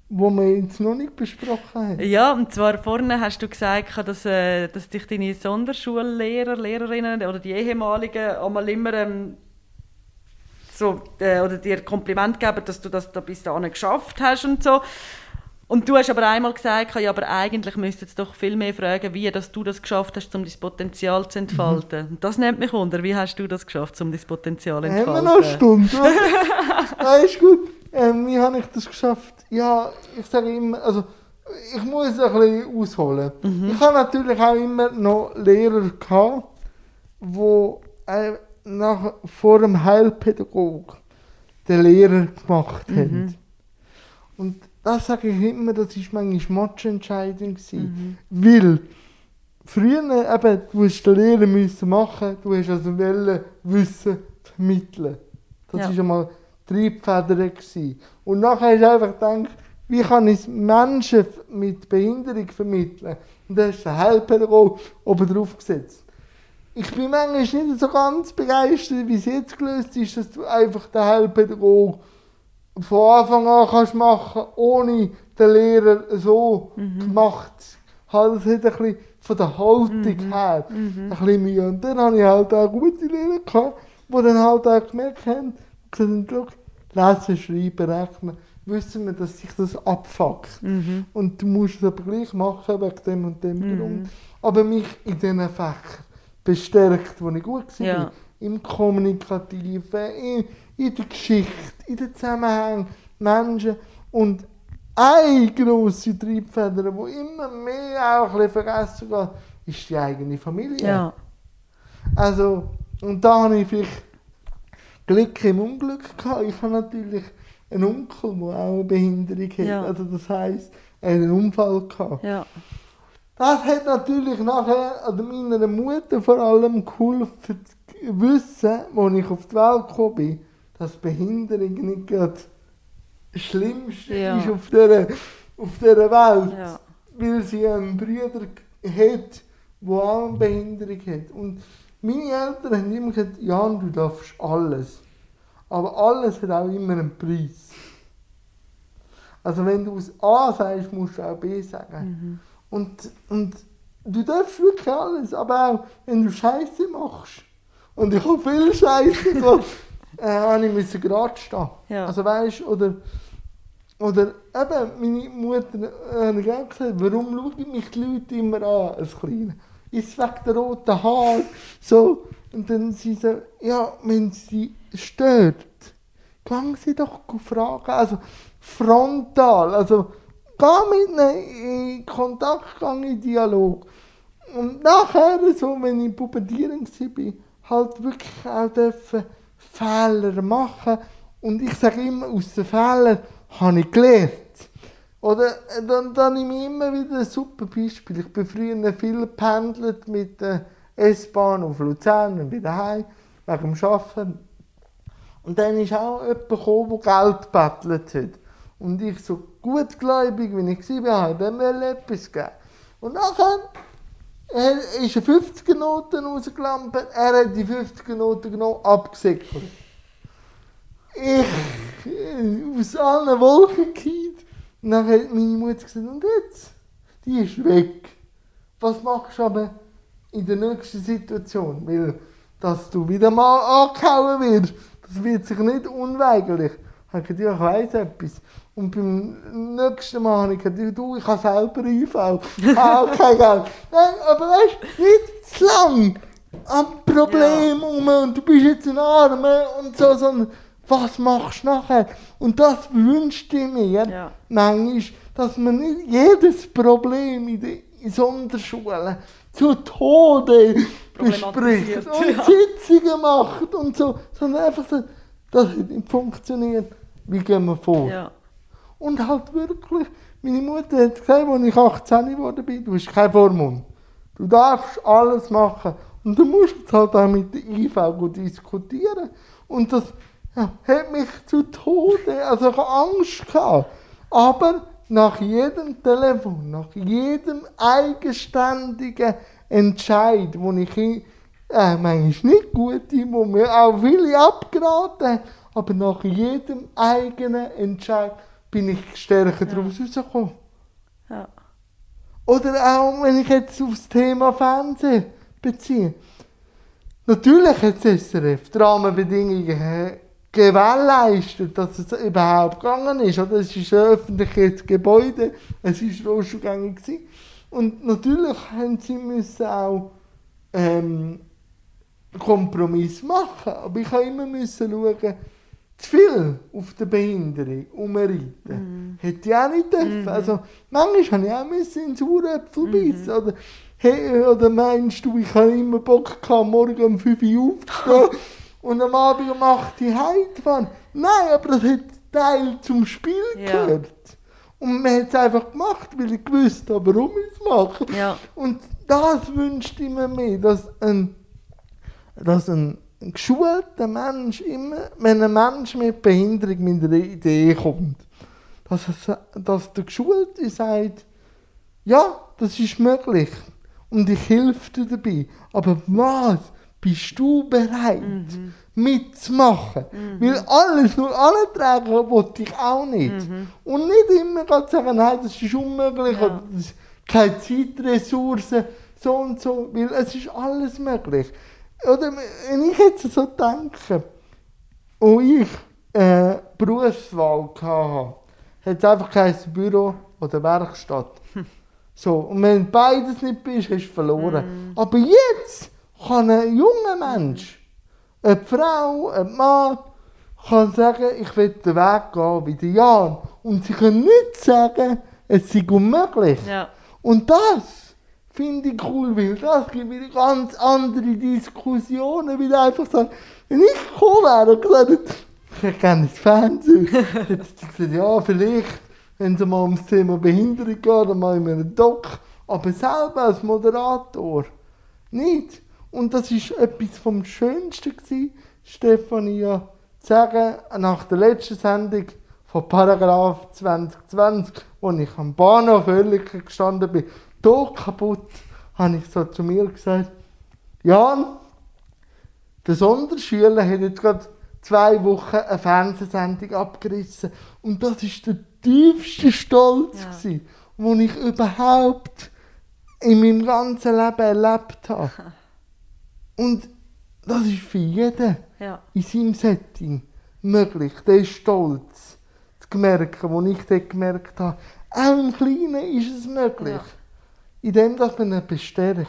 wo wir jetzt noch nicht besprochen haben? Ja, und zwar vorne hast du gesagt, dass, äh, dass dich deine Sonderschullehrer, Lehrerinnen oder die ehemaligen einmal immer ähm, so, äh, oder dir Kompliment geben, dass du das da bis dahin geschafft hast und so. Und du hast aber einmal gesagt, ja, aber eigentlich müsste es doch viel mehr fragen, wie dass du das geschafft hast, um dein Potenzial zu entfalten. Und das nimmt mich wunder, wie hast du das geschafft, um dein Potenzial zu Haben entfalten? wir noch eine Stunde? ja, ist gut. Ähm, wie habe ich das geschafft? Ja, ich sage immer, also ich muss ein bisschen ausholen. Ich habe natürlich auch immer noch Lehrer gehabt, die äh, nach, vor dem Heilpädagog den Lehrer gemacht haben. Und das sage ich immer, das war manchmal Matchentscheidung. gewesen. Weil früher eben, du hast den Lehrer müssen machen, du hast also wollen Wissen vermitteln. Das Ja. war einmal Triebfeder. gewesen. Und nachher hast du einfach gedacht, wie kann ich Menschen mit Behinderung vermitteln? Und da hast du den Heilpädagoge oben drauf gesetzt. Ich bin manchmal nicht so ganz begeistert, wie es jetzt gelöst ist, dass du einfach den Heilpädagoge von Anfang an kannst machen, ohne den Lehrer so gemacht. Halt, das hat ein bisschen von der Haltung her ein bisschen Mühe. Und dann hatte ich halt auch gute Lehrer, gehabt, die dann halt auch gemerkt haben, gesagt haben, «Schau, lesen, schreiben, rechnen, wissen wir, dass sich das abfuckt. Und du musst es aber gleich machen, wegen dem und dem Grund. Aber mich in diesen Fächern bestärkt, wo ich gut war. Ja. Im Kommunikativen, in, der Geschichte, in den Zusammenhängen, Menschen. Und eine grosse Triebfeder, die immer mehr auch ein bisschen vergessen geht, ist die eigene Familie. Ja. Also, und da habe ich vielleicht Glück im Unglück gehabt. Ich habe natürlich einen Onkel, der auch eine Behinderung hat. Ja. Also das heisst, er hat einen Unfall gehabt. Ja. Das hat natürlich nachher an meiner Mutter vor allem geholfen, zu wissen, als ich auf die Welt gekommen bin, dass Behinderung nicht gerade das Schlimmste Ja. ist auf dieser, auf dieser Welt. Ja. Weil sie einen Bruder hat, der auch eine Behinderung hat. Und meine Eltern haben immer gesagt, Jan, du darfst alles. Aber alles hat auch immer einen Preis. Also wenn du es A sagst, musst du auch B sagen. Und, und du darfst wirklich alles, aber auch wenn du Scheiße machst. Und ich habe viel Scheiße gemacht, *laughs* äh, habe ich müssen gerade stehen. Ja. Also weißt oder, oder eben, meine Mutter äh, hat auch gesagt, warum schauen mich die Leute immer an, als Kleiner? Ist wegen der roten Haare, so. Und dann sie so, ja, wenn sie stört, gehen sie doch fragen, also frontal, also geh mit ihnen in Kontakt, geh in Dialog. Und nachher, so, wenn ich Pubertierend war, halt wirklich auch dürfen Fehler machen. Und ich sage immer, aus den Fehlern habe ich gelernt. Oder äh, dann, dann nehme ich immer wieder ein super Beispiel. Ich bin früher viel gependelt mit der S-Bahn auf Luzern und wieder heim, wegen dem Arbeiten. Und dann ist auch jemand gekommen, der Geld gebettelt hat. Und ich so gutgläubig, wie ich war, habe dem wollte etwas geben. Und nachher er ist eine 50er Note rausgelampt, er hat die 50er Note genommen, abgesäckelt. Ich äh, aus allen Wolken gefallen. Und dann hat meine Mutter gesagt, und jetzt? Die ist weg. Was machst du aber in der nächsten Situation? Weil, dass du wieder mal angehauen wirst, das wird sich nicht unweigerlich. Ich habe gesagt, ja, ich weiss etwas. Und beim nächsten Mal habe ich gesagt, du, ich habe selber IV. *laughs* Ah, kein Geld. Nein, aber weißt du, nicht zu lang am Problem um und du bist jetzt ein Armer und so, sondern was machst du nachher? Und das wünschte ich mir Ja. manchmal, dass man nicht jedes Problem in den Sonderschulen zu Tode bespricht und ja. Sitzungen macht und so, sondern einfach so, das hat nicht funktioniert. Wie gehen wir vor? Ja. Und halt wirklich, meine Mutter hat gesagt, als ich 18 geworden bin, du hast keinen Vormund. Du darfst alles machen. Und du musst jetzt halt auch mit der IV gut diskutieren. Und das hat mich zu Tode, also ich hatte Angst gehabt. Aber nach jedem Telefon, nach jedem eigenständigen Entscheid, wo ich äh, manchmal nicht gute, wo mir auch viele abgeraten haben, aber nach jedem eigenen Entscheid bin ich stärker daraus rausgekommen. Ja. Oder auch, wenn ich jetzt aufs Thema Fernsehen beziehe. Natürlich hat das SRF die Rahmenbedingungen äh, gewährleistet, dass es überhaupt gegangen ist. Oder? Es ist ein öffentliches Gebäude, es war gewesen. Und natürlich haben sie müssen auch ähm, Kompromiss machen. Aber ich habe immer müssen schauen, zu viel auf der Behinderung umreiten. Hätte ich auch nicht dürfen. Also, manchmal habe ich auch müssen in Saueröpfel beißen. Oder, hey, oder meinst du, ich habe immer Bock gehabt, morgen um 5 Uhr aufzustehen *laughs* und am Abend um 8 Uhr heimzufahren? Nein, aber das hat Teil zum Spiel Ja. gehört. Und man hat es einfach gemacht, weil ich gewusst habe, warum ich es mache. Ja. Und das wünscht immer mehr, dass ein, dass ein geschulter Mensch immer, wenn ein Mensch mit Behinderung mit einer Idee kommt, dass, es, dass der Geschulte sagt, ja, das ist möglich und ich helfe dir dabei. Aber was bist du bereit mitzumachen? Weil alles nur antragen wollte ich auch nicht. Und nicht immer sagen, nein, das ist unmöglich Ja. oder das ist keine Zeitressourcen, so und so, weil es ist alles möglich. Oder wenn ich jetzt so denke, und ich äh, Berufswahl hatte, hat es einfach geheißen Büro oder Werkstatt. So, und wenn beides nicht bist, hast du verloren. Aber jetzt kann ein junger Mensch, eine Frau, ein Mann, kann sagen, ich will den Weg gehen wie der Jan. Und sie können nicht sagen, es sei unmöglich. Ja. Und das finde ich cool, weil das gibt wieder ganz andere Diskussionen, weil einfach sagen, wenn ich gekommen wäre und gesagt hätte, ich hätte gerne ins Fernsehen, *laughs* hätte ich gesagt, ja, vielleicht, wenn es mal ums Thema Behinderung geht, dann mache ich mir einen Doc, aber selber als Moderator nicht. Und das war etwas vom Schönsten, gewesen, Stefania, zu sagen, nach der letzten Sendung von Paragraph 2020, wo ich am Bahnhof Oerlikon gestanden bin, tot kaputt, habe ich so zu mir gesagt, Jan, der Sonderschüler hat jetzt gerade zwei Wochen eine Fernsehsendung abgerissen. Und das ist der tiefste Stolz, Ja. gewesen, den ich überhaupt in meinem ganzen Leben erlebt habe. *laughs* Und das ist für jeden Ja. in seinem Setting möglich, den Stolz zu merken, den ich dort gemerkt habe. Auch im Kleinen ist es möglich. Ja. In dem, dass man ihn bestärkt,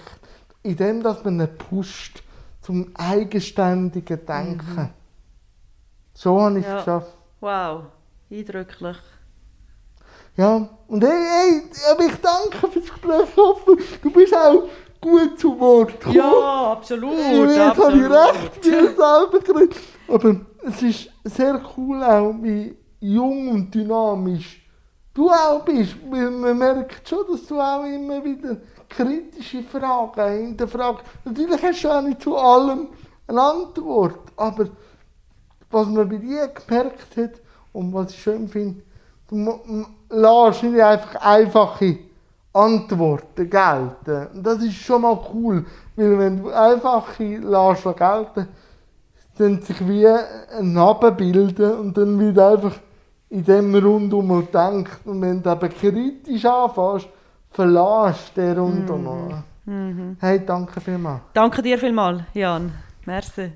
in dem, dass man ihn pusht zum eigenständigen Denken. So habe ich es Ja. geschafft. Wow. Eindrücklich. Ja, und hey, hey, ich danke fürs Gespräch. Ich hoffe, du bist auch gut zu Wort gekommen. Ja, absolut. Jetzt habe ich absolut. recht, ich selber geredet. Aber es ist sehr cool auch, wie jung und dynamisch du auch bist. Weil man merkt schon, dass du auch immer wieder kritische Fragen hinterfragst. Natürlich hast du auch nicht zu allem eine Antwort. Aber was man bei dir gemerkt hat und was ich schön finde, du lässt nicht einfach einfache Antworten gelten. Und das ist schon mal cool, weil wenn du einfache lässt gelten, dann sich wie ein Naben bilden und dann wird einfach in dem Rundum denkt. Und wenn du eben kritisch anfängst, verlässt den Rundum. Hey, danke vielmals. Danke dir vielmals, Jan. Merci.